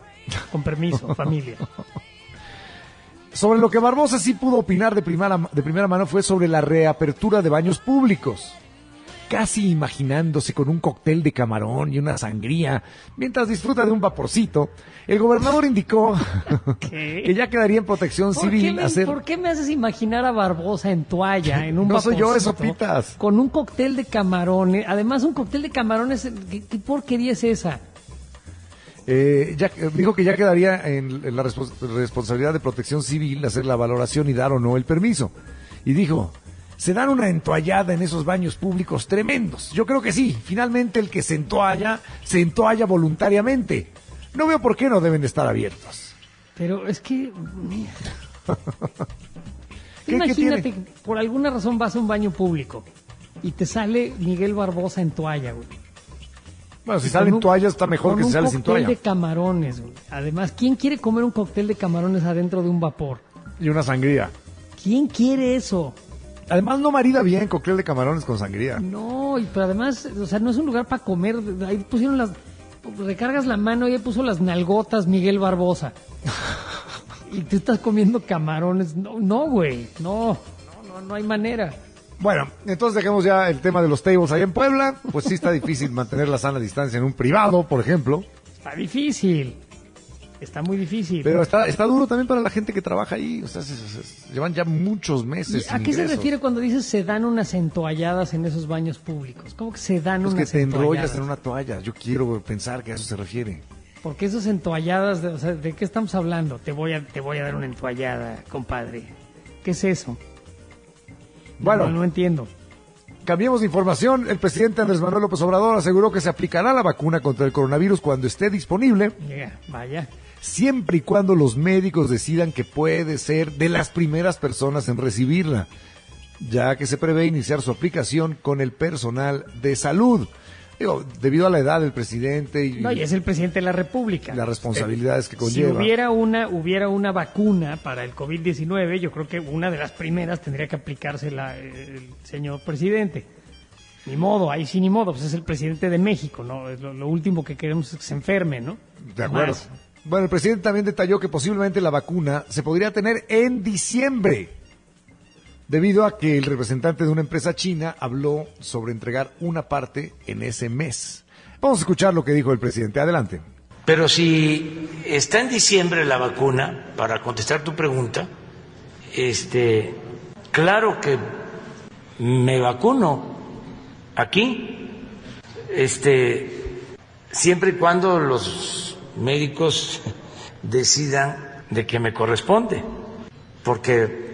Con permiso, (laughs) familia. Sobre lo que Barbosa sí pudo opinar de primera, de primera mano fue sobre la reapertura de baños públicos. Casi imaginándose con un cóctel de camarón y una sangría, mientras disfruta de un vaporcito, el gobernador indicó (laughs) ¿Qué? (laughs) que ya quedaría en protección ¿Por qué, civil me, hacer... por qué me haces imaginar a Barbosa en toalla, en un (laughs) No soy yo, vaporcito, eso pitas. Con un cóctel de camarones. Además, un cóctel de camarones, ¿qué, qué porquería es esa? Eh, ya, eh, dijo que ya quedaría en, en la respons- responsabilidad de protección civil hacer la valoración y dar o no el permiso. Y dijo, se dan una entoallada en esos baños públicos tremendos. Yo creo que sí, finalmente el que se entoalla, se entoalla voluntariamente. No veo por qué no deben estar abiertos. Pero es que... (laughs) ¿Qué- qué Imagínate, tiene? por alguna razón vas a un baño público y te sale Miguel Barbosa en toalla, güey. Bueno, si salen un- toallas está mejor que si un sale sin cóctel toalla. de camarones, güey. Además, ¿quién quiere comer un cóctel de camarones adentro de un vapor? Y una sangría. ¿Quién quiere eso? Además no marida bien cóctel de camarones con sangría. No, y pero además, o sea, no es un lugar para comer. Ahí pusieron las. Recargas la mano y ahí puso las nalgotas Miguel Barbosa. (laughs) y tú estás comiendo camarones. No, no, güey. No, no, no, no hay manera. Bueno, entonces dejemos ya el tema de los tables ahí en Puebla. Pues sí está difícil mantener la sana distancia en un privado, por ejemplo. Está difícil. Está muy difícil. Pero está, está duro también para la gente que trabaja ahí. O sea, se- se- se- llevan ya muchos ¿Y meses. ¿A qué se refiere cuando dices se dan unas entoalladas en esos baños públicos? ¿Cómo que se dan Pues que unas te enrollas entoalladas? en una toalla. Yo quiero pensar que a eso se refiere. Porque esas entoalladas, de, o sea, ¿de qué estamos hablando? Te voy a, te voy a dar una entoallada, compadre. ¿Qué es eso? Bueno. no, no entiendo. Cambiemos de información. El presidente Andrés Manuel López Obrador aseguró que se aplicará la vacuna contra el coronavirus cuando esté disponible, Ya, vaya. siempre y cuando los médicos decidan que puede ser de las primeras personas en recibirla, ya que se prevé iniciar su aplicación con el personal de salud. Digo, debido a la edad del presidente y, No, y es el presidente de la República. las responsabilidades que Si conlleva. hubiera una, hubiera una vacuna para el COVID-19, yo creo que una de las primeras tendría que aplicársela el señor presidente. Ni modo, ahí sí ni modo, pues es el presidente de México, ¿no? Es Lo, lo último que queremos es que se enferme, ¿no? De acuerdo. Más. Bueno, el presidente también detalló que posiblemente la vacuna se podría tener en diciembre, debido a que el representante de una empresa china habló sobre entregar una parte en ese mes. Vamos a escuchar lo que dijo el presidente. Adelante. Pero si está en diciembre la vacuna, para contestar tu pregunta, este, claro que me vacuno aquí, este, siempre y cuando los médicos decidan de que me corresponde, porque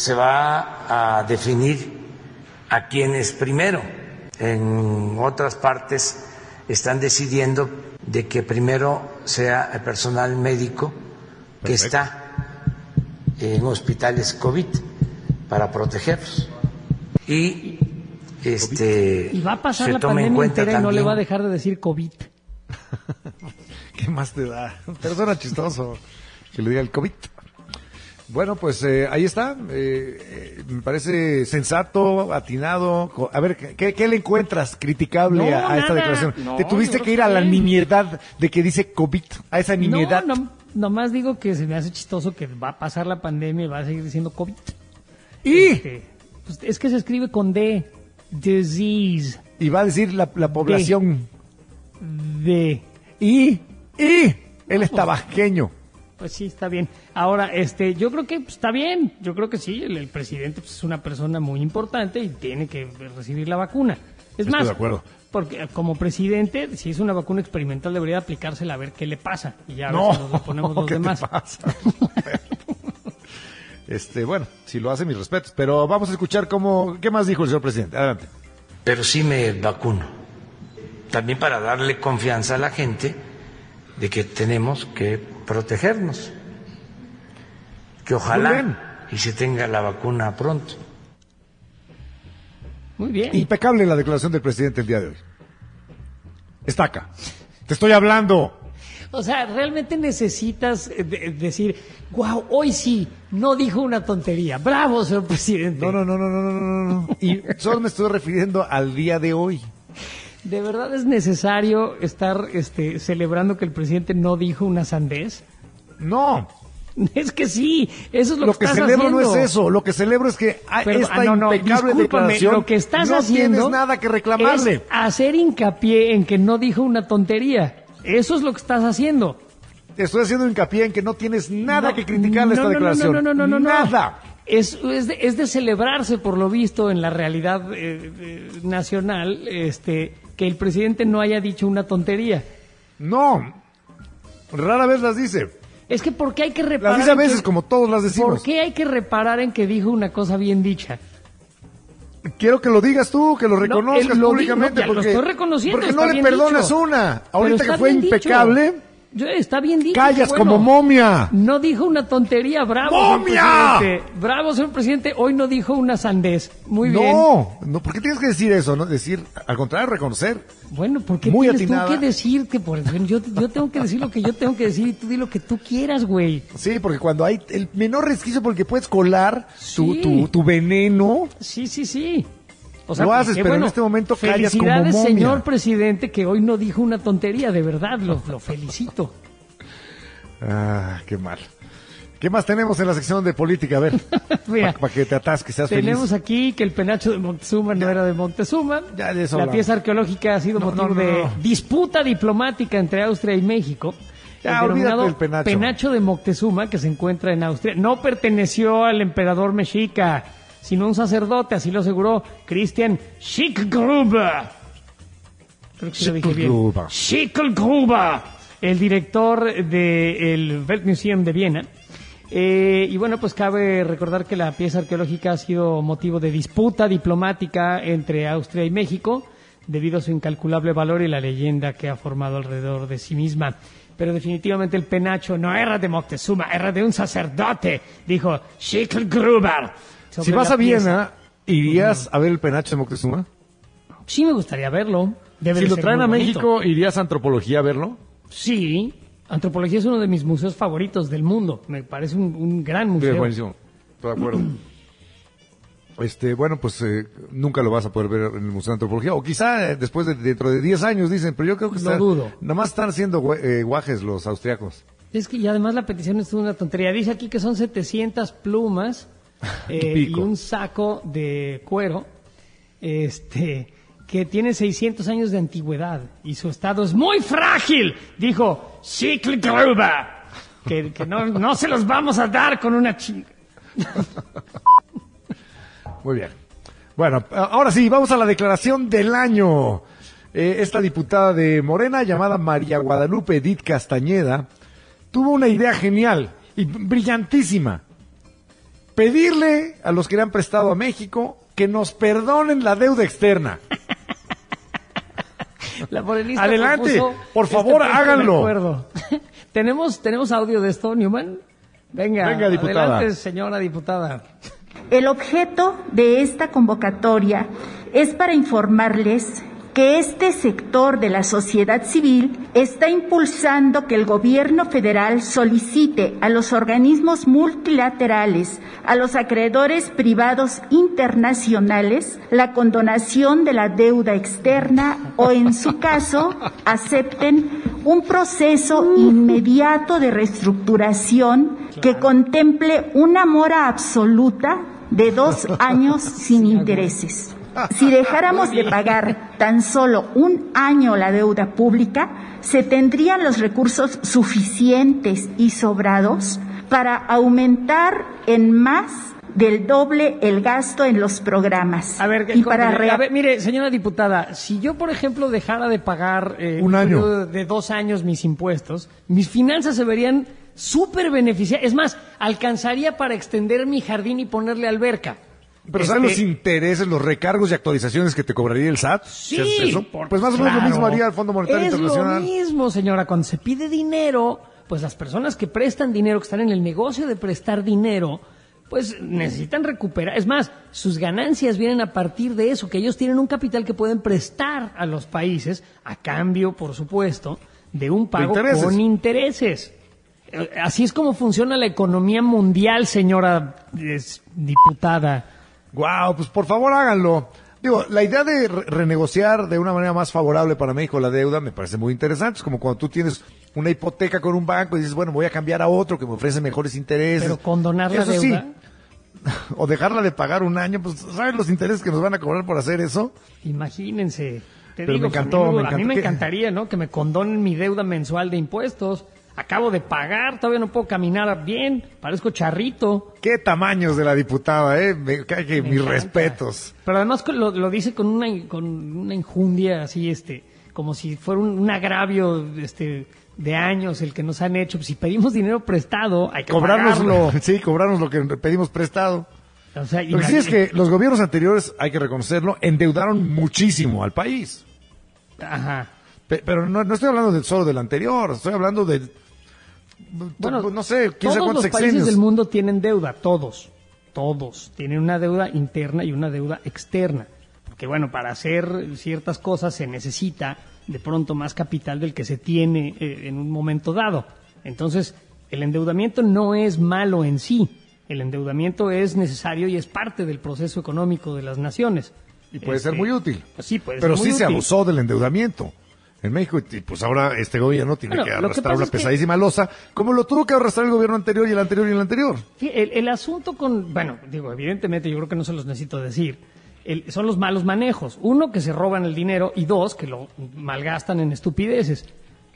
se va a definir a quienes primero. En otras partes están decidiendo de que primero sea el personal médico que está en hospitales COVID para protegerlos. Y este Y va a pasar se la toma en pandemia cuenta entera y no le también va a dejar de decir COVID. (laughs) ¿Qué más te da? Pero suena chistoso que le diga el COVID. Bueno, pues eh, ahí está. Eh, eh, me parece sensato, atinado. A ver, ¿qué, qué le encuentras criticable No, a, a esta declaración? No, Te tuviste que ir a la nimiedad de que dice COVID, a esa nimiedad. No, no, nomás digo que se me hace chistoso que va a pasar la pandemia y va a seguir diciendo COVID. Y, Este, pues, es que se escribe con D. Disease. y va a decir la, la población. D. Y, y, él es tabasqueño. Pues sí, está bien. Ahora, este, yo creo que pues, está bien. Yo creo que sí, el, el presidente pues, es una persona muy importante y tiene que recibir la vacuna. Es Estoy más, de acuerdo. porque eh, como presidente, si es una vacuna experimental, debería aplicársela a ver qué le pasa. Y ya a ver No, si nos lo ponemos los ¿qué te demás. pasa? (laughs) Este, bueno, si lo hace, mis respetos. Pero vamos a escuchar cómo, qué más dijo el señor presidente. Adelante. pero sí me vacuno. También para darle confianza a la gente de que tenemos que protegernos. Que ojalá y se tenga la vacuna pronto. Muy bien. Impecable la declaración del presidente el día de hoy. Estaca. Te estoy hablando. O sea, realmente necesitas eh, de- decir, wow, hoy sí, no dijo una tontería. Bravo, señor presidente. No, no, no, no, no, no, no, no. Y solo me estoy refiriendo al día de hoy. ¿De verdad es necesario estar este, celebrando que el presidente no dijo una sandez? No, (laughs) Es que sí, eso es lo, lo que estás celebro no es eso. Lo que celebro es que Pero, esta ah, no, no, impecable declaración. lo que estás no haciendo tienes nada que reclamarle. es hacer hincapié en que no dijo una tontería. Eso es lo que estás haciendo. Estoy haciendo hincapié en que no tienes nada No, que criticarle esta declaración. No, no, no, no, no, no. Nada. Es, es, de, es de celebrarse, por lo visto, en la realidad eh, eh, nacional, este, que el presidente no haya dicho una tontería. No. Rara vez las dice. Es que ¿por qué hay que reparar? Las dice a que- veces, como todos las decimos. ¿Por qué hay que reparar en que dijo una cosa bien dicha? Quiero que lo digas tú, que lo reconozcas lo públicamente. ya lo porque, estoy reconociendo, Porque no le perdonas dicho. una. Ahorita que fue dicho. Está bien dicho. callas bueno. como momia. No dijo una tontería, bravo. ¡Momia! señor presidente. Bravo, señor presidente. Hoy no dijo una sandez. Muy bien. No, no, ¿por qué tienes que decir eso? No? Decir, al contrario, reconocer. Bueno, ¿por qué Muy tienes atinada. tú que decir que por yo, yo tengo que decir lo que yo tengo que decir y tú di lo que tú quieras, güey? Sí, porque cuando hay el menor resquicio porque puedes colar tu, tu, tu veneno. Sí, sí, sí. O Lo haces, pero en este momento callas como felicidades, momia. señor presidente, que hoy no dijo una tontería, de verdad, lo, lo felicito. Ah, qué mal. ¿Qué más tenemos en la sección de política? A ver, (laughs) para que te atasques, seas Tenemos feliz. aquí que el penacho de Montezuma no era de Montezuma. Ya de eso La hablamos. pieza arqueológica ha sido No, motivo no, no, de disputa diplomática entre Austria y México. Ya, El olvídate del penacho. de Moctezuma, que se encuentra en Austria, no perteneció al emperador mexica, sino un sacerdote, así lo aseguró Christian Schickgruber. Creo que sí lo dije bien. Schicklgruber, el director del Weltmuseum de Viena. Eh, y bueno, pues cabe recordar que la pieza arqueológica ha sido motivo de disputa diplomática entre Austria y México debido a su incalculable valor y la leyenda que ha formado alrededor de sí misma. Pero definitivamente el penacho no era de Moctezuma, era de un sacerdote, dijo Schicklgruber. Si vas a pieza. Viena, ¿irías a ver el penacho de Moctezuma? Sí me gustaría verlo. Debe Si lo traen a bonito. México, ¿irías a antropología a verlo? Sí, Antropología es uno de mis museos favoritos del mundo. Me parece un, un gran Sí, museo. es buenísimo. Estoy de acuerdo. (clears throat) Este, bueno, pues eh, nunca lo vas a poder ver en el Museo de Antropología. O quizá eh, después de dentro de 10 años, dicen, pero yo creo que está- dudo. nada más están haciendo eh, guajes los austriacos. Es que y además la petición es una tontería. Dice aquí que son 700 plumas (laughs) eh, y, un saco de cuero este, que tiene 600 años de antigüedad y su estado es muy frágil, dijo Schicklgruber. Que, que no, no se los vamos a dar con una chinga. (laughs) Muy bien. Bueno, ahora sí, vamos a la declaración del año. Eh, esta diputada de Morena, llamada María Guadalupe Edith Castañeda, tuvo una idea genial y brillantísima. Pedirle a los que le han prestado a México que nos perdonen la deuda externa. (laughs) La morenista Adelante, por este favor, háganlo. (laughs) ¿Tenemos, ¿Tenemos audio de esto, Newman? Venga, Venga, diputada. adelante, señora diputada. El objeto de esta convocatoria es para informarles que este sector de la sociedad civil está impulsando que el gobierno federal solicite a los organismos multilaterales, a los acreedores privados internacionales, la condonación de la deuda externa o, en su caso, acepten un proceso inmediato de reestructuración que contemple una mora absoluta de dos años sin intereses. Si dejáramos de pagar tan solo un año la deuda pública, se tendrían los recursos suficientes y sobrados para aumentar en más del doble el gasto en los programas. A ver, y para A ver, mire, señora diputada, si yo, por ejemplo, dejara de pagar eh, Un año. periodo de dos años mis impuestos, mis finanzas se verían súper beneficiaria. Es más, alcanzaría para extender mi jardín y ponerle alberca. Pero ¿saben los intereses, los recargos y actualizaciones que te cobraría el SAT? Sí, pues más o menos lo mismo haría el Fondo Monetario es Internacional. lo mismo, señora. Cuando se pide dinero, pues las personas que prestan dinero, que están en el negocio de prestar dinero, pues necesitan recuperar. Es más, sus ganancias vienen a partir de eso, que ellos tienen un capital que pueden prestar a los países a cambio, por supuesto, de un pago intereses. con intereses. Eh, Así es como funciona la economía mundial, señora es, diputada. Wow, pues por favor háganlo. Digo, la idea de re- renegociar de una manera más favorable para México la deuda me parece muy interesante. Es como cuando tú tienes una hipoteca con un banco y dices, bueno, voy a cambiar a otro que me ofrece mejores intereses. Pero condonar la Eso sí, deuda, (laughs) o dejarla de pagar un año, pues ¿sabes los intereses que nos van a cobrar por hacer eso? Imagínense. Te Pero digo, me encantó, a mí, me a mí encantó me que- encantaría, ¿no? Que me condonen mi deuda mensual de impuestos. Acabo de pagar, todavía no puedo caminar bien, parezco charrito. Qué tamaños de la diputada, eh. Me que mis encanta. respetos. Pero además lo, lo dice con una, con una injundia así, este, como si fuera un, un agravio, este, de años el que nos han hecho. Si pedimos dinero prestado, hay que Cobrarnos, pagarlo. (laughs) sí, cobrarnos lo que pedimos prestado. O sea, Lo que sí es que los gobiernos anteriores, hay que reconocerlo, endeudaron muchísimo al país. Ajá. Pe- Pero no, no estoy hablando del solo del anterior, estoy hablando de, Bueno, no sé, quién sabe cuántos los países del mundo tienen deuda, todos, todos tienen una deuda interna y una deuda externa, porque bueno, para hacer ciertas cosas se necesita de pronto más capital del que se tiene eh, en un momento dado. Entonces, el endeudamiento no es malo en sí, el endeudamiento es necesario y es parte del proceso económico de las naciones. Y puede ser Este, muy útil. pues sí, puede Pero ser muy sí se abusó del endeudamiento. En México, y pues ahora este gobierno tiene Bueno, que arrastrar una es que- pesadísima losa, como lo tuvo que arrastrar el gobierno anterior y el anterior y el anterior. Sí, el, el asunto con, bueno, digo, evidentemente yo creo que no se los necesito decir. El- son los malos manejos. Uno, que se roban el dinero y dos, que lo malgastan en estupideces.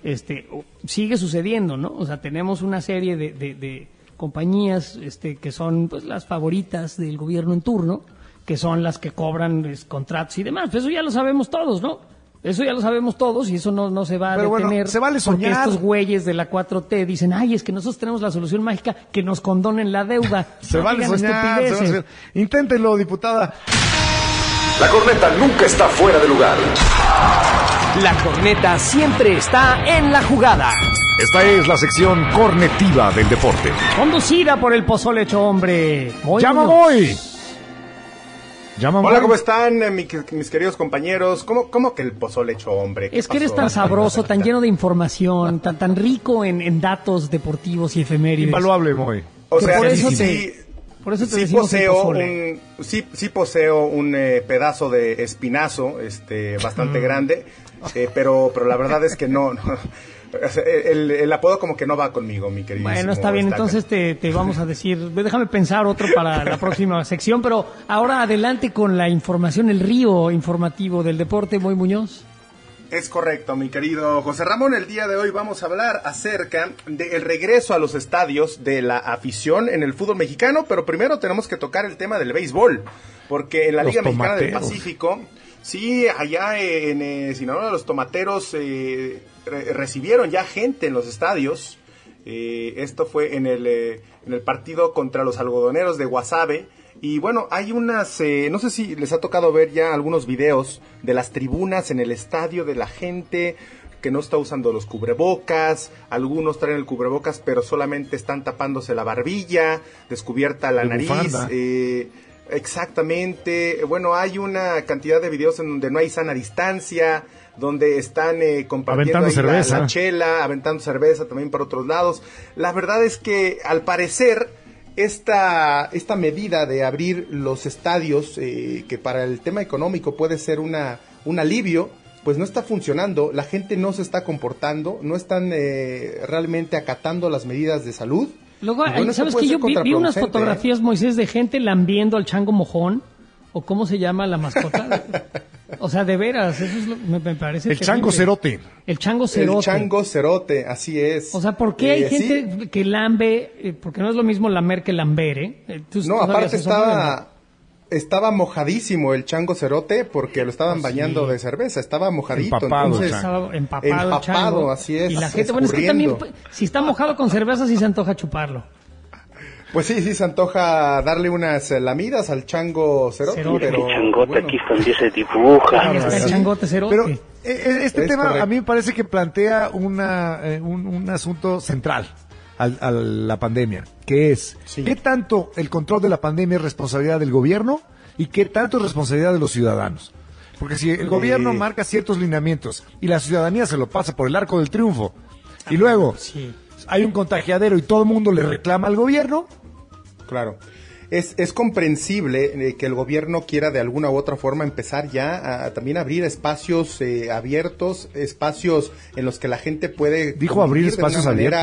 Este, sigue sucediendo, ¿no? O sea, tenemos una serie de, de- de compañías este, que son pues, las favoritas del gobierno en turno, que son las que cobran pues, contratos y demás. Pues eso ya lo sabemos todos, ¿no? Eso ya lo sabemos todos y eso no, no se va a Pero bueno, detener. se vale porque soñar. estos güeyes de la 4T dicen, ay, es que nosotros tenemos la solución mágica que nos condonen la deuda. (laughs) Se No vale soñar, se vale estupideces. soñar. Inténtenlo, diputada. La corneta nunca está fuera de lugar. La corneta siempre está en la jugada. Esta es la sección cornetiva del deporte. Conducida por el pozole hecho hombre. Muy ¡Llama bueno. Hola! ¿cómo están eh, mi- mis queridos compañeros? ¿Cómo, cómo que el pozole hecho hombre? ¿Qué Es que eres tan (laughs) sabroso, tan lleno de información, tan, tan rico en, en datos deportivos y efemérides. Invaluable, Moy. O que sea, por sí, eso sí, te- por eso te sí poseo un, sí, sí poseo un eh, pedazo de espinazo, este, bastante grande, eh, pero, pero la verdad es que no, no. El, el apodo como que no va conmigo, mi querido. Bueno, está bien, entonces te, te vamos a decir, déjame pensar otro para la próxima (laughs) sección, pero ahora adelante con la información, el río informativo del deporte, Moy Muñoz. Es correcto, mi querido José Ramón. El día de hoy vamos a hablar acerca del regreso a los estadios de la afición en el fútbol mexicano, pero primero tenemos que tocar el tema del béisbol, porque en la Los Liga Mexicana del. Pacífico, sí, allá en eh, Sinaloa los tomateros eh, re- recibieron ya gente en los estadios. Eh, esto fue en el, eh, en el partido contra los algodoneros de Guasave. Y bueno, hay unas, eh, no sé si les ha tocado ver ya algunos videos de las tribunas en el estadio, de la gente que no está usando los cubrebocas, algunos traen el cubrebocas pero solamente están tapándose la barbilla, descubierta la De nariz, eh, exactamente, bueno, hay una cantidad de videos en donde no hay sana distancia, donde están eh, compartiendo Aventando ahí la- cerveza. la chela, aventando cerveza también para otros lados. La verdad es que al parecer esta, esta medida de abrir los estadios, eh, que para el tema económico puede ser una, un alivio, pues no está funcionando, la gente no se está comportando, no están eh, realmente acatando las medidas de salud. Luego, bueno, ¿sabes que Yo vi, vi unas ¿eh? fotografías, Moisés, de gente lambiendo al chango mojón, o cómo se llama la mascota. o sea, de veras, eso es lo- me, me parece El chango cerote. El chango El cerote. chango cerote, así es. O sea, ¿por qué hay Eh, sí. gente que lambe? eh, porque no es lo mismo lamer que lamber, ¿eh? Tú- No, aparte estaba, estaba mojadísimo el chango cerote porque lo estaban bañando de cerveza, estaba mojadito. Empapado, entonces. Estaba empapado, el empapado, chango. así es. Y la gente, bueno, es que también, si está mojado con cerveza, sí se antoja chuparlo. Pues sí, sí se antoja darle unas lamidas al chango cerote, Cerote. pero changote bueno, aquí también se dibuja. Ahí está el sí. changote cerote. Pero eh, eh, este Es tema correcto. a mí me parece que plantea una, eh, un, un asunto central al- a la pandemia, que es Sí. qué tanto el control de la pandemia es responsabilidad del gobierno y qué tanto es responsabilidad de los ciudadanos. Porque si el gobierno Eh. marca ciertos lineamientos y la ciudadanía se lo pasa por el arco del triunfo y luego sí. hay un contagiadero y todo el mundo le reclama al gobierno, Claro. Es, es comprensible eh, que el gobierno quiera de alguna u otra forma empezar ya a, a también abrir espacios eh, abiertos, espacios en los que la gente puede... Dijo abrir espacios abiertos.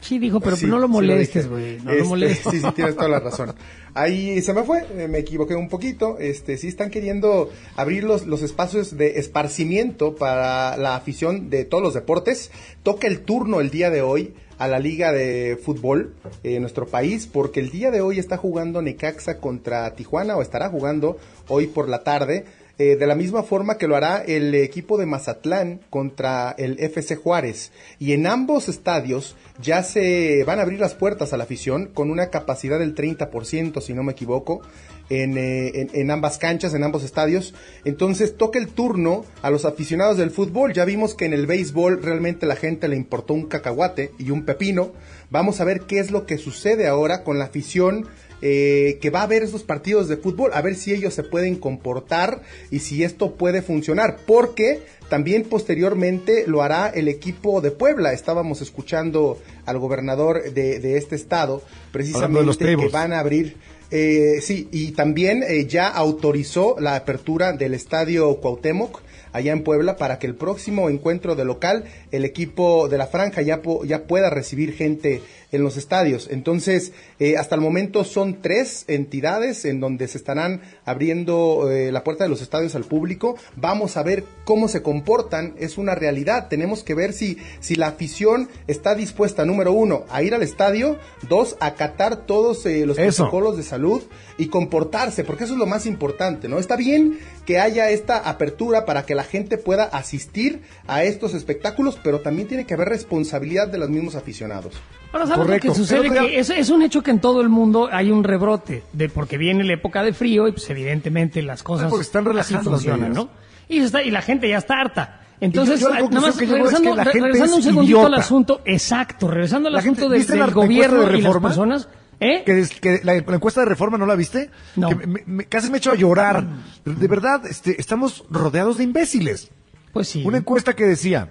Sí, dijo, pero Sí, no lo molestes, güey. no Este, lo molestes. Sí, sí, tienes toda la razón. Ahí se me fue, eh, me equivoqué un poquito. Este, sí están queriendo abrir los, los espacios de esparcimiento para la afición de todos los deportes. Toca el turno el día de hoy a la Liga de Fútbol eh, en nuestro país, porque el día de hoy está jugando Necaxa contra Tijuana, o estará jugando hoy por la tarde. Eh, de la misma forma que lo hará el equipo de Mazatlán contra el FC Juárez. Y en ambos estadios ya se van a abrir las puertas a la afición con una capacidad del 30%, si no me equivoco, en, eh, en- en ambas canchas, en ambos estadios. Entonces toca el turno a los aficionados del fútbol. Ya vimos que en el béisbol realmente la gente le importó un cacahuate y un pepino. Vamos a ver qué es lo que sucede ahora con la afición eh, que va a ver esos partidos de fútbol, a ver si ellos se pueden comportar y si esto puede funcionar, porque también posteriormente lo hará el equipo de Puebla. Estábamos escuchando al gobernador de, de este estado, los precisamente que van a abrir. eh, sí, y también eh, ya autorizó la apertura del estadio Cuauhtémoc allá en Puebla para que el próximo encuentro de local el equipo de la franja ya, po- ya pueda recibir gente en los estadios. Entonces, eh, hasta el momento son tres entidades en donde se estarán abriendo eh, la puerta de los estadios al público. Vamos a ver cómo se comportan. Es una realidad. Tenemos que ver si, si la afición está dispuesta, número uno, a ir al estadio, dos, a acatar todos eh, los Eso. protocolos de salud y comportarse, porque eso es lo más importante, ¿no? Está bien que haya esta apertura para que la gente pueda asistir a estos espectáculos, pero también tiene que haber responsabilidad de los mismos aficionados. Ahora, ¿sabes Correcto. lo que sucede? Pero, Que es, es un hecho que en todo el mundo hay un rebrote, de porque viene la época de frío y pues evidentemente las cosas están así relajando las funcionan. ¿no? Y, se está- y la gente ya está harta. Entonces, yo ah, nada más llego es regresando, que la re- gente regresando un segundito al idiota. asunto, exacto, regresando al La asunto gente- del, ¿viste del gobierno de y las personas, ¿eh? que, la, la encuesta de reforma no la viste No. Que me- me- casi me echó a llorar de verdad este, estamos rodeados de imbéciles Pues sí. una encuesta que decía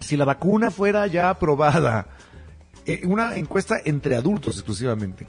si la vacuna fuera ya aprobada eh, una encuesta entre adultos exclusivamente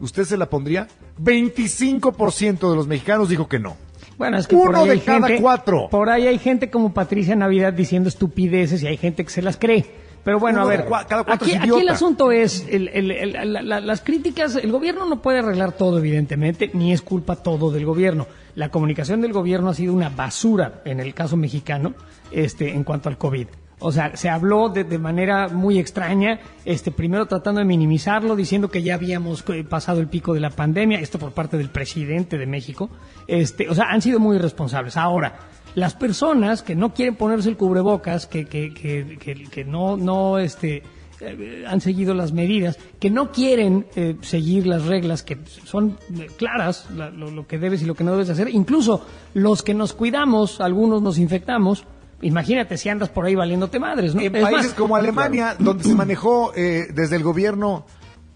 usted se la pondría 25% de los mexicanos dijo que no Bueno, es que por Uno ahí de hay cada gente, cuatro. Por ahí hay gente como Patricia Navidad diciendo estupideces y hay gente que se las cree. Pero bueno, a ver, cada cuatro aquí, es aquí el asunto es, el- el- el- la- la- las críticas, el gobierno no puede arreglar todo, evidentemente, ni es culpa todo del gobierno. La comunicación del gobierno ha sido una basura en el caso mexicano este, en cuanto al COVID. O sea, se habló de, de manera muy extraña, este, primero tratando de minimizarlo, diciendo que ya habíamos eh, pasado el pico de la pandemia, esto por parte del presidente de México. Este, o sea, han sido muy irresponsables. Ahora, las personas que no quieren ponerse el cubrebocas, que, que, que, que, no, no, este, eh, han seguido las medidas, que no quieren eh, seguir las reglas que son eh, claras, la- lo, lo que debes y lo que no debes hacer. Incluso los que nos cuidamos, algunos nos infectamos. Imagínate si andas por ahí valiéndote madres, ¿no? En Es países más, como Alemania, donde se manejó eh, desde el gobierno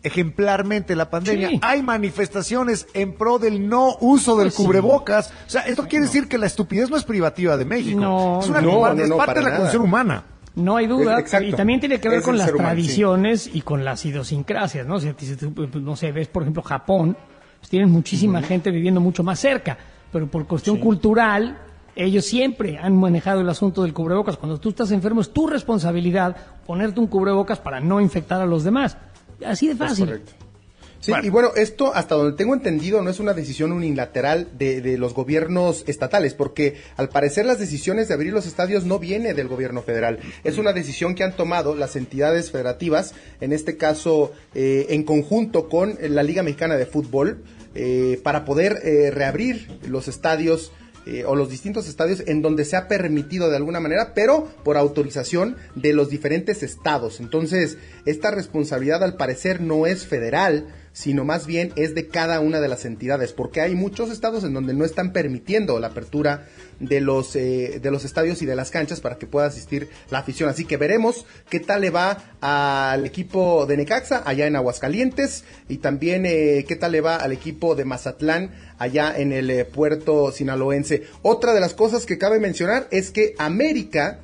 ejemplarmente la pandemia, Sí. hay manifestaciones en pro del no uso del Pues sí. cubrebocas. O sea, esto quiere decir que la estupidez no es privativa de México. No, es una no, es no, parte de la nada. condición humana. No hay duda. Exacto. Y también tiene que ver Es con las sí. tradiciones y con las idiosincrasias, ¿no? Si tú, pues, no sé, ves, por ejemplo, Japón, pues tienen muchísima gente viviendo mucho más cerca, pero por cuestión cultural, ellos siempre han manejado el asunto del cubrebocas. Cuando tú estás enfermo, es tu responsabilidad ponerte un cubrebocas para no infectar a los demás. Así de Es fácil. correcto. Sí, y bueno, esto hasta donde tengo entendido no es una decisión unilateral de, de los gobiernos estatales, porque al parecer las decisiones de abrir los estadios no viene del gobierno federal, es una decisión que han tomado las entidades federativas, en este caso eh, en conjunto con la Liga Mexicana de Fútbol, eh, para poder eh, reabrir los estadios eh, o los distintos estadios en donde se ha permitido de alguna manera, pero por autorización de los diferentes estados. Entonces, esta responsabilidad al parecer no es federal, sino más bien es de cada una de las entidades, porque hay muchos estados en donde no están permitiendo la apertura de los, eh, de los estadios y de las canchas para que pueda asistir la afición. Así que veremos qué tal le va al equipo de Necaxa allá en Aguascalientes y también eh, qué tal le va al equipo de Mazatlán allá en el eh, puerto sinaloense. Otra de las cosas que cabe mencionar es que América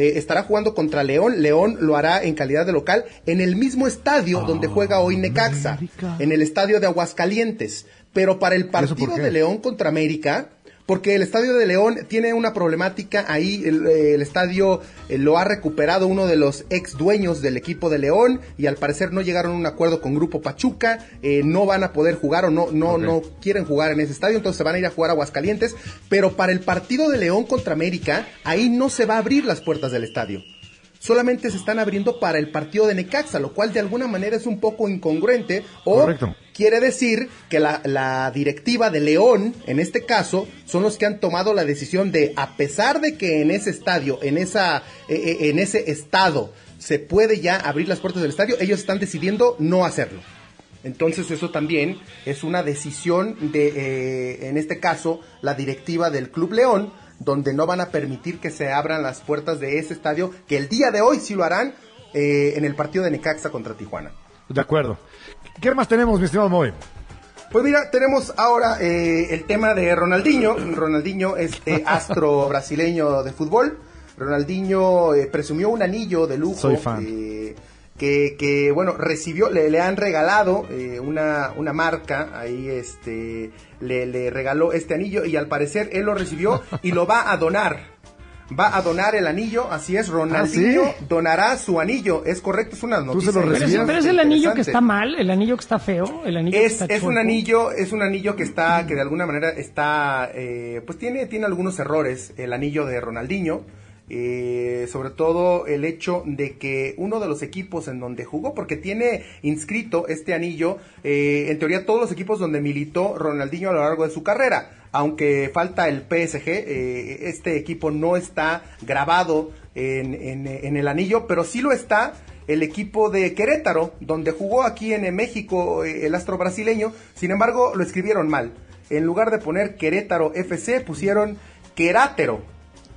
eh, estará jugando contra León. León lo hará en calidad de local en el mismo estadio donde juega hoy Necaxa, en el estadio de Aguascalientes. Pero para el partido de León contra América, porque el estadio de León tiene una problemática ahí, el, eh, el estadio eh, lo ha recuperado uno de los ex dueños del equipo de León y al parecer no llegaron a un acuerdo con Grupo Pachuca, eh, no van a poder jugar o no, no, no quieren jugar en ese estadio, entonces se van a ir a jugar a Aguascalientes, pero para el partido de León contra América, ahí no se va a abrir las puertas del estadio solamente se están abriendo para el partido de Necaxa, lo cual de alguna manera es un poco incongruente o Correcto. quiere decir que la, la directiva de León, en este caso, son los que han tomado la decisión de, a pesar de que en ese estadio, en, esa, eh, eh, en ese estado, se puede ya abrir las puertas del estadio, ellos están decidiendo no hacerlo. Entonces eso también es una decisión de, eh, en este caso, la directiva del Club León, donde no van a permitir que se abran las puertas de ese estadio, que el día de hoy sí lo harán eh, en el partido de Necaxa contra Tijuana. De acuerdo. ¿Qué más tenemos, mi estimado Moy? Pues mira, tenemos ahora eh, el tema de Ronaldinho. Ronaldinho, este (laughs) astro brasileño de fútbol. Ronaldinho eh, presumió un anillo de lujo. Soy fan. eh, que, que, bueno, recibió, le, le han regalado eh, una, una marca, ahí este, le, le regaló este anillo y al parecer él lo recibió (laughs) y lo va a donar. Va a donar el anillo, así es, Ronaldinho ¿Ah, sí? donará su anillo, es correcto, es una noticia. se lo Pero es, recibías? pero es el anillo que está mal, el anillo que está feo, el anillo que Es, está es un anillo, es un anillo que está, que de alguna manera está, eh, pues tiene, tiene algunos errores, el anillo de Ronaldinho, eh, sobre todo el hecho de que uno de los equipos en donde jugó, porque tiene inscrito este anillo, eh, en teoría todos los equipos donde militó Ronaldinho a lo largo de su carrera, aunque falta el PSG, eh, este equipo no está grabado en, en- en el anillo, pero sí lo está el equipo de Querétaro, donde jugó aquí en México eh, el astro brasileño. Sin embargo, lo escribieron mal. En lugar de poner Querétaro FC, pusieron Querátero.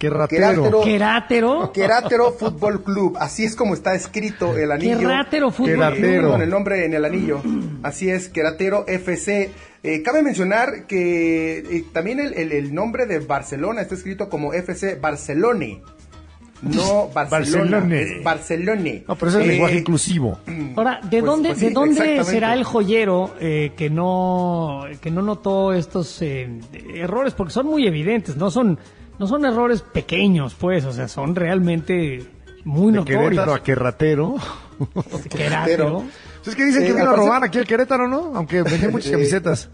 Querátero, Querátero. Querátero Fútbol Club. Así es como está escrito el anillo. Querátero Fútbol. Club. Con el nombre en el anillo. Así es, Queratero FC. Eh, cabe mencionar que eh, también el, el- el nombre de Barcelona está escrito como FC Barcelone. No Barcelona, Barcelone. es Barcelone. No, pero es el Eh, lenguaje inclusivo. Ahora, ¿de Pues- dónde, pues sí, ¿de dónde será el joyero eh, que no que no notó estos eh, errores? Porque son muy evidentes, no son no son errores pequeños, pues, o sea, son realmente muy De Querétaro notorios. a Querratero. Querátero. Pues es que dicen Eh, que vino al a robar aquí el Querétaro, ¿no? Aunque vendía muchas (laughs) Eh, camisetas.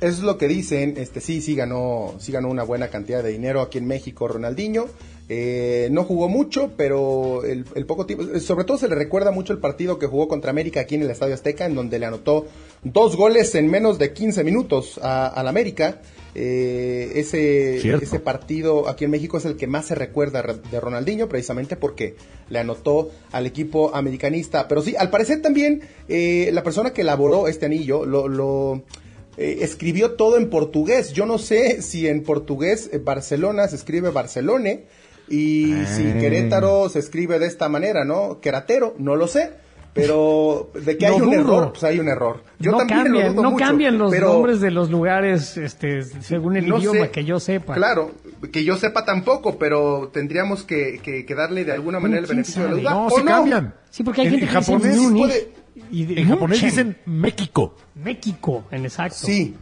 Es lo que dicen, este sí, sí ganó, sí ganó una buena cantidad de dinero aquí en México Ronaldinho. Eh, no jugó mucho, pero el, el poco tiempo, eh, sobre todo se le recuerda mucho el partido que jugó contra América aquí en el Estadio Azteca, en donde le anotó dos goles en menos de 15 minutos a- al América. Eh, ese, Cierto. ese partido aquí en México es el que más se recuerda re- de Ronaldinho, precisamente porque le anotó al equipo americanista. Pero sí, al parecer también eh, la persona que elaboró este anillo lo, lo, eh, escribió todo en portugués. Yo no sé si en portugués eh, Barcelona se escribe Barcelone y si Ah. Querétaro se escribe de esta manera, ¿no? Queratero, no lo sé. Pero de que hay un error, pues hay un error. Yo no también lo cambian, dudo no mucho, cambian los pero- nombres de los lugares este, según el no idioma sé. que yo sepa. Claro, que yo sepa tampoco, pero tendríamos que, que- que darle de alguna manera el ¿quién beneficio de la sabe? duda. No, ¿O se cambian. Sí, porque hay En- gente en que japonés puede- y de- En japonés dicen México. México, en exacto. Sí,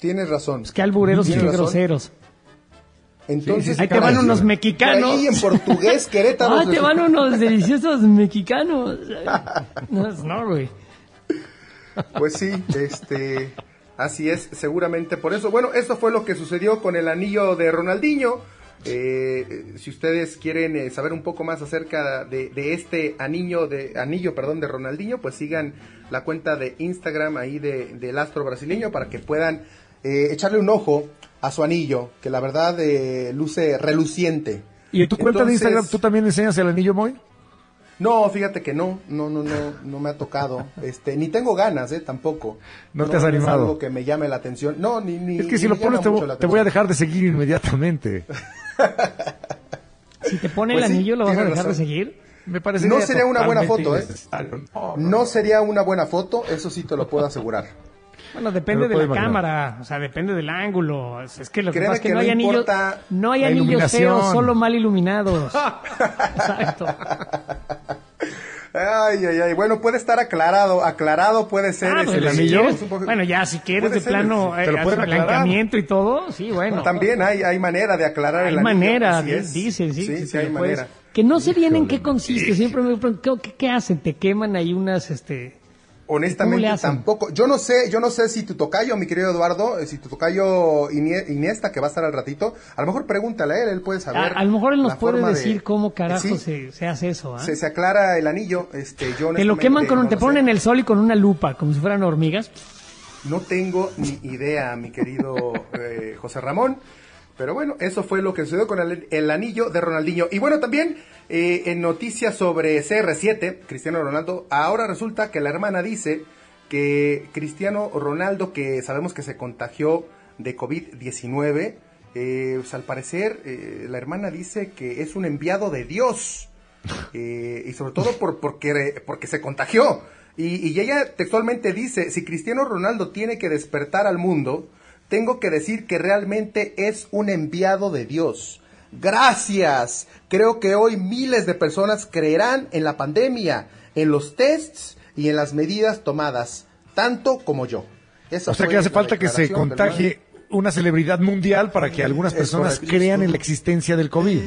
tienes razón. Pues qué albureros y groseros. Entonces, sí, Ahí te van unos mexicanos. ahí en portugués, Querétaro. Ah, te van unos deliciosos mexicanos. (laughs) No, güey. Pues sí, este, así es, seguramente por eso. Bueno, esto fue lo que sucedió con el anillo de Ronaldinho. Eh, si ustedes quieren eh, saber un poco más acerca de, de este anillo de anillo, perdón, de Ronaldinho, pues sigan la cuenta de Instagram ahí de, del astro brasileño para que puedan eh, echarle un ojo a su anillo, que la verdad eh, luce reluciente. ¿Y en tu cuenta de Instagram tú también enseñas el anillo, Moy? No, fíjate que no, no, no, no, no me ha tocado, (laughs) este, ni tengo ganas, eh, tampoco. No te has Es animado. algo que me llame la atención. No, ni, ni. Es que si lo pones te, voy a dejar de seguir inmediatamente. (laughs) Si te pone Pues el sí, anillo, ¿lo vas a dejar de seguir? Me parece No sería una buena foto, ¿eh? No sería una buena foto, eso sí te lo puedo asegurar. Bueno, depende de la imaginar. cámara, o sea, depende del ángulo. Es que lo que pasa es que, que no hay anillos, no hay anillos feos, solo mal iluminados. (laughs) Exacto. Ay, ay, ay. Bueno, puede estar aclarado. Aclarado puede ser Ah, ese- pues, ¿el si anillo? quieres- bueno, ya, si quieres de plano te lo eh, hacer blanqueamiento y todo, sí, bueno. También hay, hay manera de aclarar hay el anillo. manera, así di- es. dicen, sí. Sí, sí, hay puedes- manera. Que no sé bien en qué consiste. Siempre me pregunto, ¿qué, qué hacen? ¿Te queman ahí unas, este... ¿Cómo Honestamente tampoco. Yo no sé, yo no sé si tu tocayo, mi querido Eduardo, eh, si tu tocayo Inie- Iniesta, que va a estar al ratito, a lo mejor pregúntale a él, él puede saber. a lo mejor él nos puede de- decir cómo carajo Sí, se, se hace eso, ¿ah? se, se aclara el anillo, este, yo Te lo queman con un, no te ponen en el sol y con una lupa, como si fueran hormigas. No tengo ni idea, mi querido eh, José Ramón. Pero bueno, eso fue lo que sucedió con el, el anillo de Ronaldinho. Y bueno, también eh, en noticias sobre CR7, Cristiano Ronaldo, ahora resulta que la hermana dice que Cristiano Ronaldo, que sabemos que se contagió de COVID-19, eh, pues al parecer eh, la hermana dice que es un enviado de Dios. Eh, y sobre todo por, porque, porque se contagió. Y, y ella textualmente dice, si Cristiano Ronaldo tiene que despertar al mundo, tengo que decir que realmente es un enviado de Dios. Gracias. Creo que hoy miles de personas creerán en la pandemia, en los tests y en las medidas tomadas, tanto como yo. Esa O sea que hace falta que se contagie una celebridad mundial para que algunas Es personas crean en la existencia del COVID.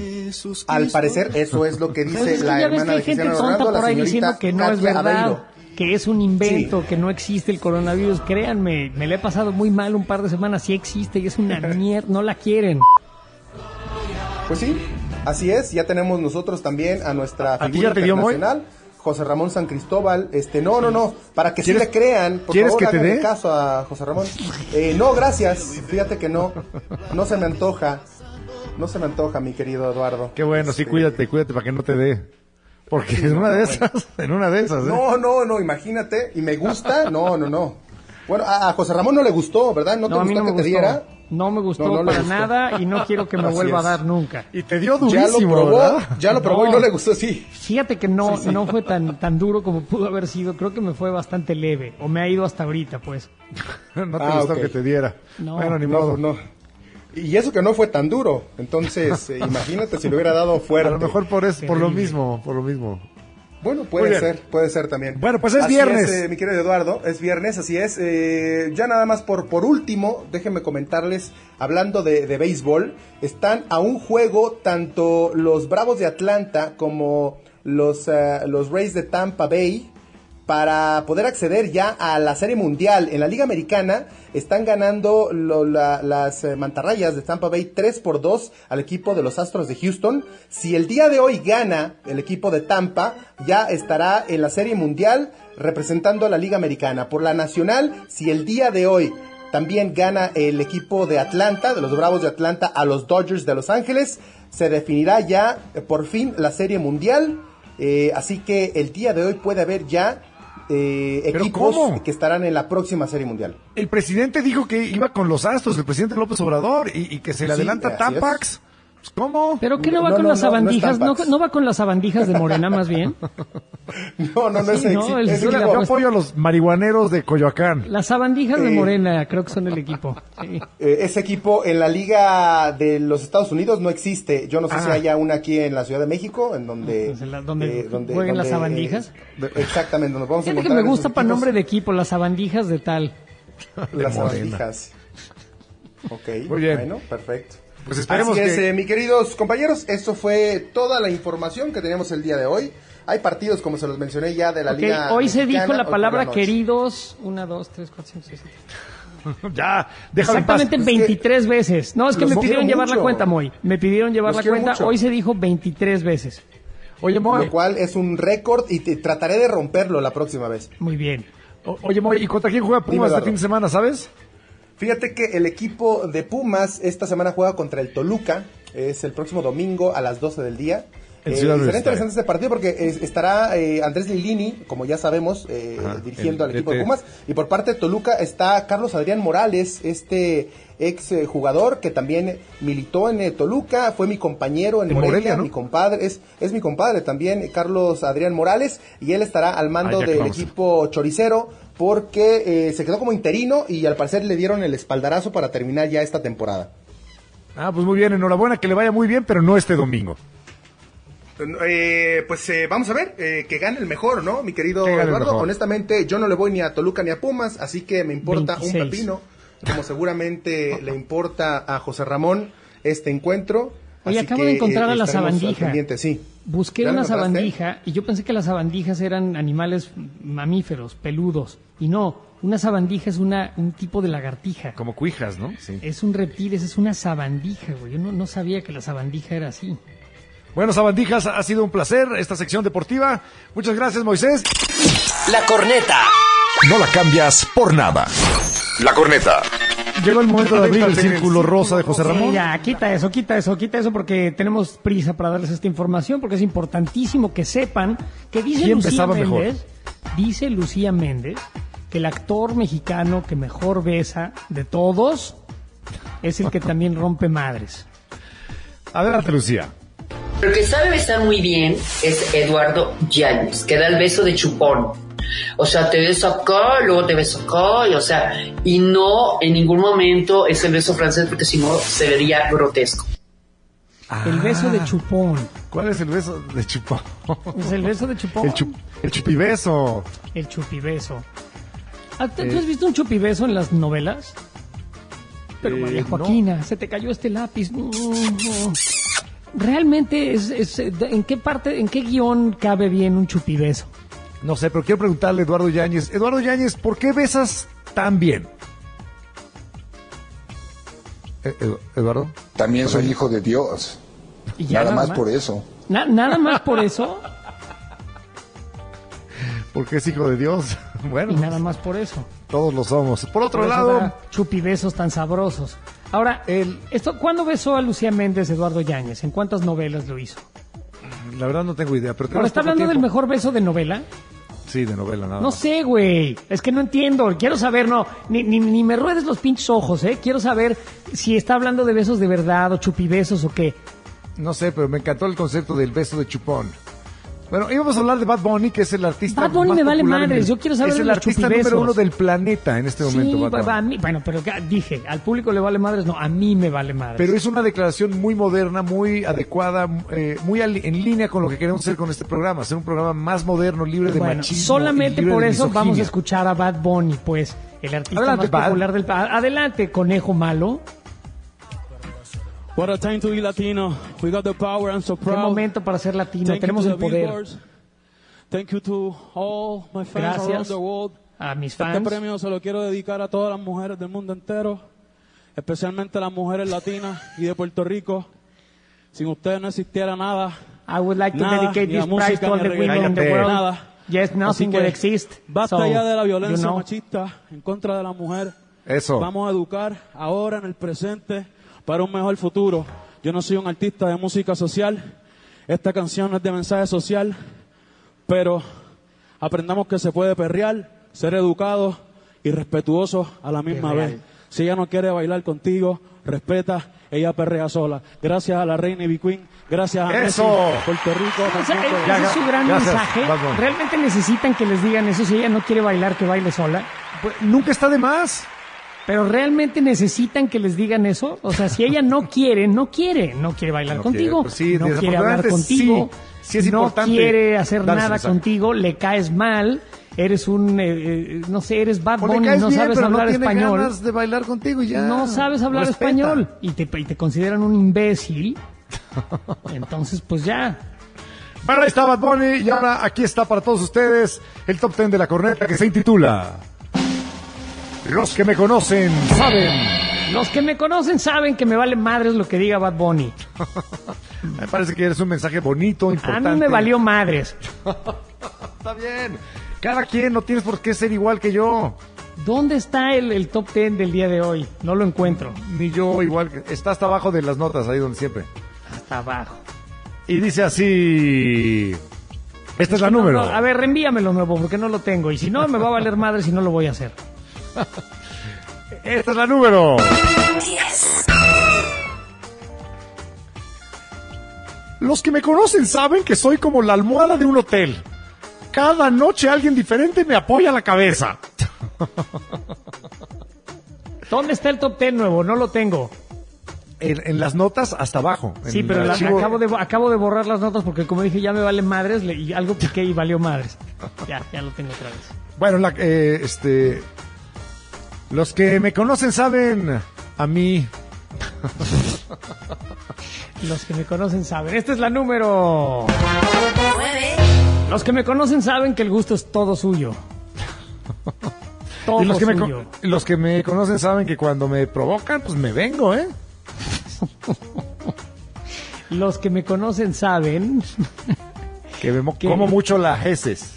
Al parecer, eso es lo que Pues dice es que la hermana de gente Cristiano tonta Ronaldo, la por ahí señorita diciendo que no es Katia verdad, Aveiro. Que es un invento, que no existe el coronavirus. Créanme, me le he pasado muy mal un par de semanas. Sí existe y es una (laughs) mierda, no la quieren. Pues sí, así es. Ya tenemos nosotros también a nuestra ¿A figura ya te dio, Moy? internacional, José Ramón San Cristóbal. Este, no, no, no, para que sí ¿Quieres- le crean. Por quieres favor, que te dé? caso a José Ramón. Eh, no, gracias. Fíjate que no, no se me antoja. No se me antoja, mi querido Eduardo. Qué bueno, sí, Este, cuídate, cuídate para que no te dé. Porque en una de esas, (laughs) en una de esas, ¿eh? No, no, no, imagínate. ¿Y me gusta? No, no, no. Bueno, a, a José Ramón no le gustó, ¿verdad? ¿No, No, te a mí gustó no me que te gustó. diera? No me gustó No, no para gustó. nada y no quiero que me Así vuelva es. a dar nunca. Y te dio Ya lo durísimo, probó, ¿verdad? ya lo (laughs) probó y No. no le gustó, sí. Fíjate que no, no fue tan, tan duro como pudo haber sido. Creo que me fue bastante leve. O me ha ido hasta ahorita, pues. (laughs) No te Ah, gustó que te diera. No. bueno, ni No, modo. no. Y eso que no fue tan duro. Entonces, eh, (laughs) imagínate si lo hubiera dado A fuerte. lo mejor por eso, por lo mismo, por lo mismo. Bueno, puede ser, puede ser también. Bueno, pues es Así viernes. eh, mi querido Eduardo, es viernes, así es. Eh, ya nada más por, por último, déjenme comentarles, hablando de, de béisbol, están a un juego tanto los Bravos de Atlanta como los, eh, los Rays de Tampa Bay para poder acceder ya a la Serie Mundial. En la Liga Americana están ganando las eh, mantarrayas de Tampa Bay 3 por 2 al equipo de los Astros de Houston. Si el día de hoy gana el equipo de Tampa, ya estará en la Serie Mundial representando a la Liga Americana. Por la Nacional, si el día de hoy también gana el equipo de Atlanta, de los Bravos de Atlanta, a los Dodgers de Los Ángeles, se definirá ya eh, por fin la Serie Mundial. Eh, así que el día de hoy puede haber ya eh, ¿Pero equipos cómo? que estarán en la próxima Serie Mundial. El presidente dijo que iba con los astros, el presidente López Obrador, y, y que se le Sí, adelanta así Tampax. Pues, ¿Cómo? ¿Pero qué no va No, con no, las sabandijas? ¿No, no va con las sabandijas de Morena más bien? (laughs) No, no, no Sí, es, el- es equipo- Yo apoyo a los marihuaneros de Coyoacán. Las sabandijas de Eh. Morena creo que son el equipo. Sí. (laughs) eh, ese equipo en la Liga de los Estados Unidos no existe. Yo no sé Ah. si haya una aquí en la Ciudad de México, en donde... Pues en la- donde jueguen las sabandijas. eh, exactamente, donde vamos a Fíjate que me gusta para nombre de equipo, las sabandijas de tal. (laughs) Las Morena. sabandijas. Ok, Muy bien. bueno, perfecto. Pues esperemos Así es, que- eh, mi queridos compañeros, esto fue toda la información que teníamos el día de hoy. Hay partidos, como se los mencioné ya, de la Ok, Liga hoy se dijo la palabra queridos. Una, dos, tres, cuatro, cinco, seis, siete. (laughs) ya, déjalo en paz. Exactamente Es que 23 veces. No, es que me pidieron llevar la mucho. cuenta, Moy. Me pidieron llevar Los la cuenta. mucho. Hoy se dijo 23 veces. Oye, Moy, Lo cual es un récord y te- trataré de romperlo la próxima vez. Muy bien. o- oye, Moy, ¿y contra quién juega Pumas este fin de semana, sabes? Fíjate que el equipo de Pumas esta semana juega contra el Toluca. Es el próximo domingo a las 12 del día. Eh, será interesante este partido porque es- estará eh, Andrés Lilini, como ya sabemos, eh, Ajá, dirigiendo el al equipo de. Pumas. Y por parte de Toluca está Carlos Adrián Morales, este ex eh, jugador que también militó en eh, Toluca, fue mi compañero en, En Morelia, Morelia, ¿no? mi compadre, es, es mi compadre también, eh, Carlos Adrián Morales, y él estará al mando del vamos. equipo choricero porque eh, se quedó como interino y al parecer le dieron el espaldarazo para terminar ya esta temporada. Ah, pues muy bien, enhorabuena, que le vaya muy bien, pero no este domingo. Eh, pues eh, vamos a ver, eh, que gane el mejor, ¿no? Mi querido Eduardo, honestamente yo no le voy ni a Toluca ni a Pumas, así que me importa 26. un pepino, como seguramente le importa a José Ramón este encuentro. Oye, así acabo que, de encontrar eh, a la sabandija. sí. Busqué ¿Ya la una sabandija y yo pensé que las sabandijas eran animales mamíferos, peludos. Y no, una sabandija es una, un tipo de lagartija. Como cuijas, ¿no? Sí. Es un reptil, esa es una sabandija, güey. Yo no, no sabía que la sabandija era así. Bueno, Sabandijas, ha sido un placer esta sección deportiva. Muchas gracias, Moisés. La corneta. No la cambias por nada. La corneta. Llegó el momento de abrir el círculo rosa de José Sí, Ramón. ya, quita eso, quita eso, quita eso porque tenemos prisa para darles esta información porque es importantísimo que sepan que dice ¿Quién Lucía besaba mejor? Méndez, dice Lucía Méndez que el actor mexicano que mejor besa de todos es el que también rompe madres. Adelante, Lucía. El que sabe besar muy bien es Eduardo Yáñez, que da el beso de chupón. O sea, te beso acá, luego te beso acá, y, o sea, y no en ningún momento es el beso francés porque si no se vería grotesco. El beso Ah. de chupón. ¿Cuál es el beso de chupón? Es el beso de chupón. El, chup, el chupibeso. El chupibeso. ¿Ah, ¿Tú Eh. has visto un chupibeso en las novelas? Pero Eh, María no. Joaquina, se te cayó este lápiz. No, no. Realmente es, es- ¿en qué parte, en qué guion cabe bien un chupibeso? No sé, pero quiero preguntarle a Eduardo Yáñez. Eduardo Yáñez, ¿por qué besas tan bien? Eh, Edu- Eduardo. También soy hijo de Dios. Y ya Nada más por eso. Na- nada más por eso (laughs) Porque es hijo de Dios. (laughs) Bueno, y nada más por eso. todos lo somos. Por otro Por eso lado, da chupibesos tan sabrosos. Ahora, El- esto, ¿cuándo besó a Lucía Méndez Eduardo Yáñez? ¿En cuántas novelas lo hizo? la verdad no tengo idea. Pero Ahora, ¿está hablando del mejor beso de novela? Sí, de novela, nada No más. sé, güey. Es que no entiendo. Quiero saber, no. Ni, ni, ni me ruedes los pinches ojos, ¿eh? Quiero saber si está hablando de besos de verdad o chupibesos o qué. No sé, pero me encantó el concepto del beso de chupón. Bueno, íbamos a hablar de Bad Bunny, que es el artista Bad Bunny más me vale madres, yo quiero saber Es el los artista chupibesos. número uno del planeta en este momento, sí, Bad a Bunny. mí, bueno, pero dije, al público le vale madres, no, a mí me vale madres. Pero es una declaración muy moderna, muy adecuada, eh, muy en línea con lo que queremos hacer con este programa, hacer un programa más moderno, libre de bueno, machismo. solamente por eso vamos a escuchar a Bad Bunny, pues, el artista Adelante, más Bad. popular del. Adelante, conejo malo. What a time to be Latino. We got the power. I'm so Qué proud. momento para ser latino, Thank you tenemos to el the poder. Billboards. Thank you to all my fans Gracias. around the world. A mis Este fans. premio se lo quiero dedicar a todas las mujeres del mundo entero, especialmente a las mujeres latinas y de Puerto Rico. Sin ustedes no existiera nada. I would like to Nada, dedicate this prize to all the women in the world. Nada. Yes, nothing will exist. Basta So, ya de la you violencia know. machista en contra de la mujer. Eso. Vamos a educar ahora en el presente para un mejor futuro. Yo no soy un artista de música social. Esta canción no es de mensaje social, pero aprendamos que se puede perrear, ser educados y respetuosos a la misma vez. Si ella no quiere bailar contigo, respeta, ella perrea sola. Gracias a la reina Ivy Queen, gracias a Eso. Messi, Puerto Rico. O sea, ese es su gran Gracias, mensaje. ¿Realmente necesitan que les digan eso si ella no quiere bailar, que baile sola? Pues, nunca está de más. Pero realmente necesitan que les digan eso. O sea, si ella no quiere, no quiere, no quiere bailar No contigo, quiere, pues sí, no quiere hablar contigo, sí, sí es no quiere hacer nada contigo, le caes mal, eres un, eh, eh, no sé, eres Bad Bunny, no bien, sabes hablar no español. ganas de bailar contigo y ya. No sabes hablar Respeta. español y te, y te consideran un imbécil. (laughs) Entonces, pues ya. Bueno, ahí está Bad Bunny y ahora aquí está para todos ustedes el top 10 de la corneta que se intitula Los que me conocen saben. Los que me conocen saben que me vale madres lo que diga Bad Bunny. (laughs) Me parece que eres un mensaje bonito, A importante. mí me valió madres. (laughs) Está bien. Cada quien no tienes por qué ser igual que yo. ¿Dónde está el, el top 10 del día de hoy? No lo encuentro. Ni yo igual. que- Está hasta abajo de las notas, ahí donde siempre. Hasta abajo. Y dice así. Esta es la No, número. no, a ver, reenvíamelo nuevo porque no lo tengo. Y si no, me va a valer madres y no lo voy a hacer. (laughs) Esta es la número. Los que me conocen saben que soy como la almohada de un hotel. Cada noche alguien diferente me apoya la cabeza. (laughs) ¿Dónde está el top 10 nuevo? No lo tengo. En, en las notas hasta abajo. Sí, pero la- archivo- acabo, de, acabo de borrar las notas porque como dije ya me vale madres le- y algo piqué y valió madres. (laughs) Ya, ya lo tengo otra vez. Bueno, la- eh, este. Los que me conocen saben a mí. Los que me conocen saben. Esta es la número. Los que me conocen saben que el gusto es todo suyo. Todo y los que, me, suyo. los que me conocen saben que cuando me provocan, pues me vengo, ¿eh? Los que me conocen saben Que me como mucho las heces.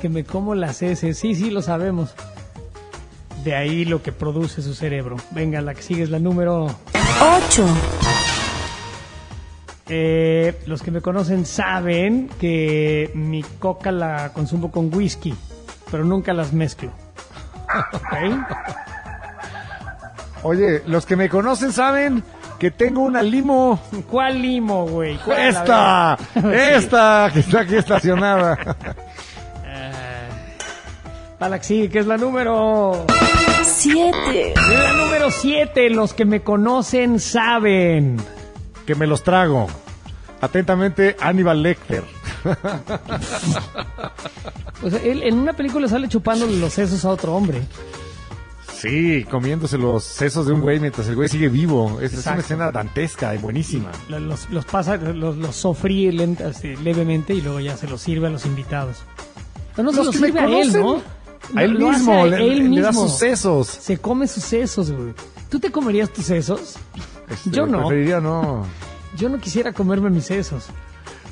que me como las heces. Sí, sí, lo sabemos. De ahí lo que produce su cerebro. Venga, la que sigue es la número 8, Eh, los que me conocen saben que mi coca la consumo con whisky, pero nunca las mezclo. (laughs) ¿Ok? Oye, los que me conocen saben que tengo una limo. ¿Cuál limo, güey? ¡Esta! ¡Esta! (laughs) Que está aquí estacionada. (laughs) Para la que sigue, que es la número... 7, La número 7, los que me conocen saben. que me los trago. Atentamente, Aníbal Lecter. (laughs) Sea, él en una película sale chupando los sesos a otro hombre. Sí, comiéndose los sesos de un güey mientras el güey sigue vivo. Es, es una escena dantesca y buenísima. Lo- Los, los pasa, los, los sofríe lent- así, levemente y luego ya se los sirve a los invitados. Pero no se Los sirve a él, conocen, ¿no? A él Lo hace mismo, le- él le da mismo. sus sesos. Se come sus sesos, güey. ¿Tú te comerías tus sesos? Este, Yo no. Preferiría no. Yo no quisiera comerme mis sesos.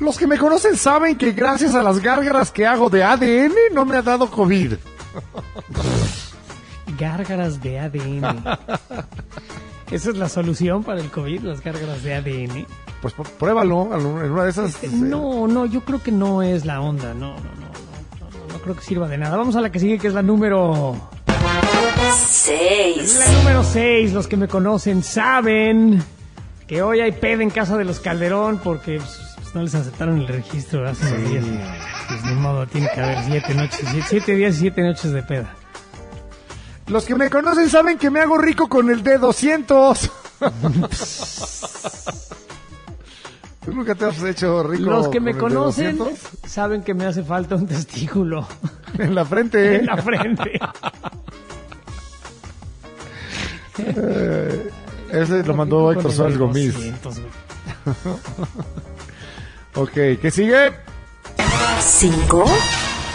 Los que me conocen saben que gracias a las gárgaras que hago de ADN no me ha dado COVID. Gárgaras de ADN. Esa es la solución para el COVID, las gárgaras de ADN. Pues pr- pruébalo en una de esas. Este, no, no, yo creo que no es la onda. No, no, no creo que sirva de nada. Vamos a la que sigue, que es la número... 6, La número 6, los que me conocen saben que hoy hay peda en casa de los Calderón porque pues, pues, no les aceptaron el registro hace unos días. Pues ni modo, tiene que haber siete noches, siete, siete días y siete noches de peda. Los que me conocen saben que me hago rico con el D200. (laughs) ¿Tú nunca te has hecho rico Los que me conocen D200? saben que me hace falta un testículo En la frente. en la frente. Eh, ese lo mandó Héctor Suárez Gómez. 200, güey. (laughs) Ok, ¿qué sigue? 5,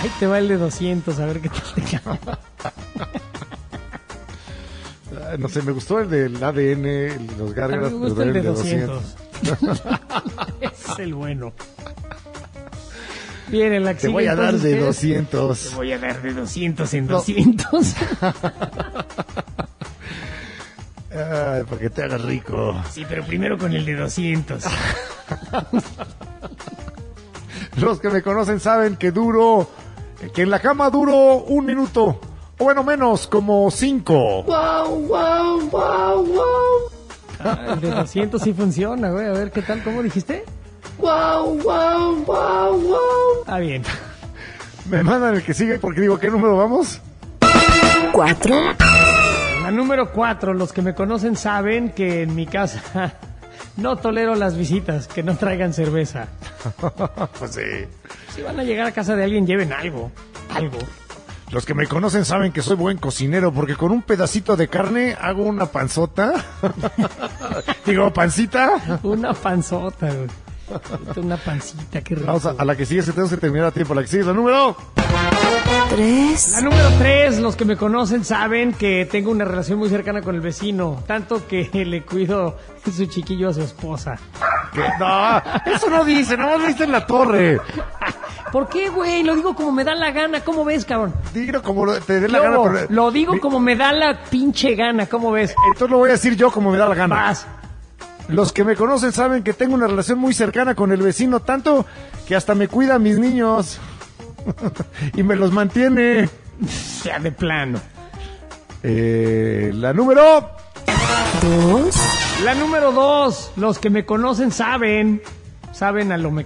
Ahí te va el de 200, a ver qué tal te queda. (laughs) No sé, me gustó el del ADN, el de los gárgaras, me pero gusta el de el 200. Ese (laughs) es el bueno. Bien, en la que Te voy a dar de ¿qué es? 200. Te voy a dar de 200 en 200. (laughs) Ay, para que te hagas rico. Sí, pero primero con el de 200. Los que me conocen saben que duro, que en la cama duro un minuto, bueno, menos, como cinco. Ah, el de 200 sí funciona, güey. A ver, ¿qué tal? ¿Cómo dijiste? Ah, bien. Me mandan el que sigue porque digo, ¿qué número vamos? 4, La número 4. Los que me conocen saben que en mi casa (laughs) no tolero las visitas que no traigan cerveza. (laughs) pues sí. Si van a llegar a casa de alguien, lleven algo. Algo. Los que me conocen saben que soy buen cocinero porque con un pedacito de carne hago una panzota. (laughs) digo, pancita. Una panzota, güey. Una pancita, qué rico. Vamos a, a la que sigue, se tenemos que terminar a tiempo. La que sigue es la número. Tres. La número tres, los que me conocen saben que tengo una relación muy cercana con el vecino, tanto que (laughs) le cuido su chiquillo a su esposa. ¿Qué? No, eso no dice, no lo viste en la torre. ¿Por qué, güey? Lo digo como me da la gana, ¿cómo ves, cabrón? Dilo como te dé la ¿Qué gana. pero- Lo digo como me da la pinche gana, ¿cómo ves? Entonces lo voy a decir yo como me da la gana. Vas. Los que me conocen saben que tengo una relación muy cercana con el vecino, tanto que hasta me cuida a mis niños. (laughs) y me los mantiene. (laughs) Ya de plano. Eh, la número. Dos. La número dos, los que me conocen saben, saben a lo me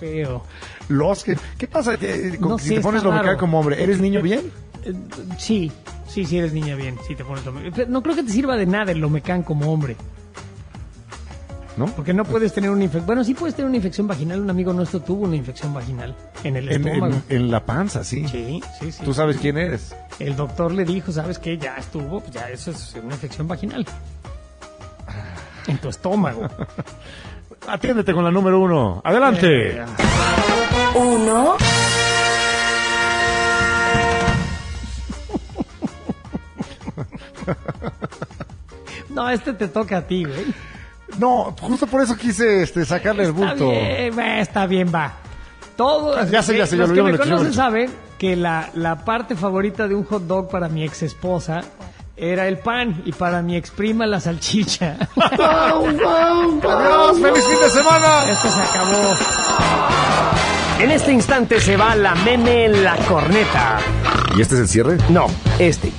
feo. Los que. ¿Qué pasa eh, con- No si sé, te pones lo raro. como hombre? ¿Eres niño bien? Eh, Sí, sí, sí eres niña bien, sí te pones No creo que te sirva de nada el lomecán como hombre. ¿No? Porque no puedes tener una infección. Bueno, sí puedes tener una infección vaginal. Un amigo nuestro tuvo una infección vaginal en el En, estómago. en- en la panza, sí. Sí, sí, sí. Tú sabes quién eres. El doctor le dijo, ¿sabes qué? Ya estuvo, pues ya eso es una infección vaginal. En tu estómago. (laughs) Atiéndete con la número uno. Adelante. Eh, Uno. (laughs) no, este te toca a ti, güey. No, justo por eso quise este, sacarle el Está bulto. bien, va, está bien, va. Todo, Ya sé, ya sé, ya los lo que me conocen saben que la, la parte favorita de un hot dog para mi ex esposa era el pan y para mi ex prima la salchicha. Adiós, feliz fin de semana. Esto se acabó. En este instante se va la meme en la corneta. ¿Y este es el cierre? No, este.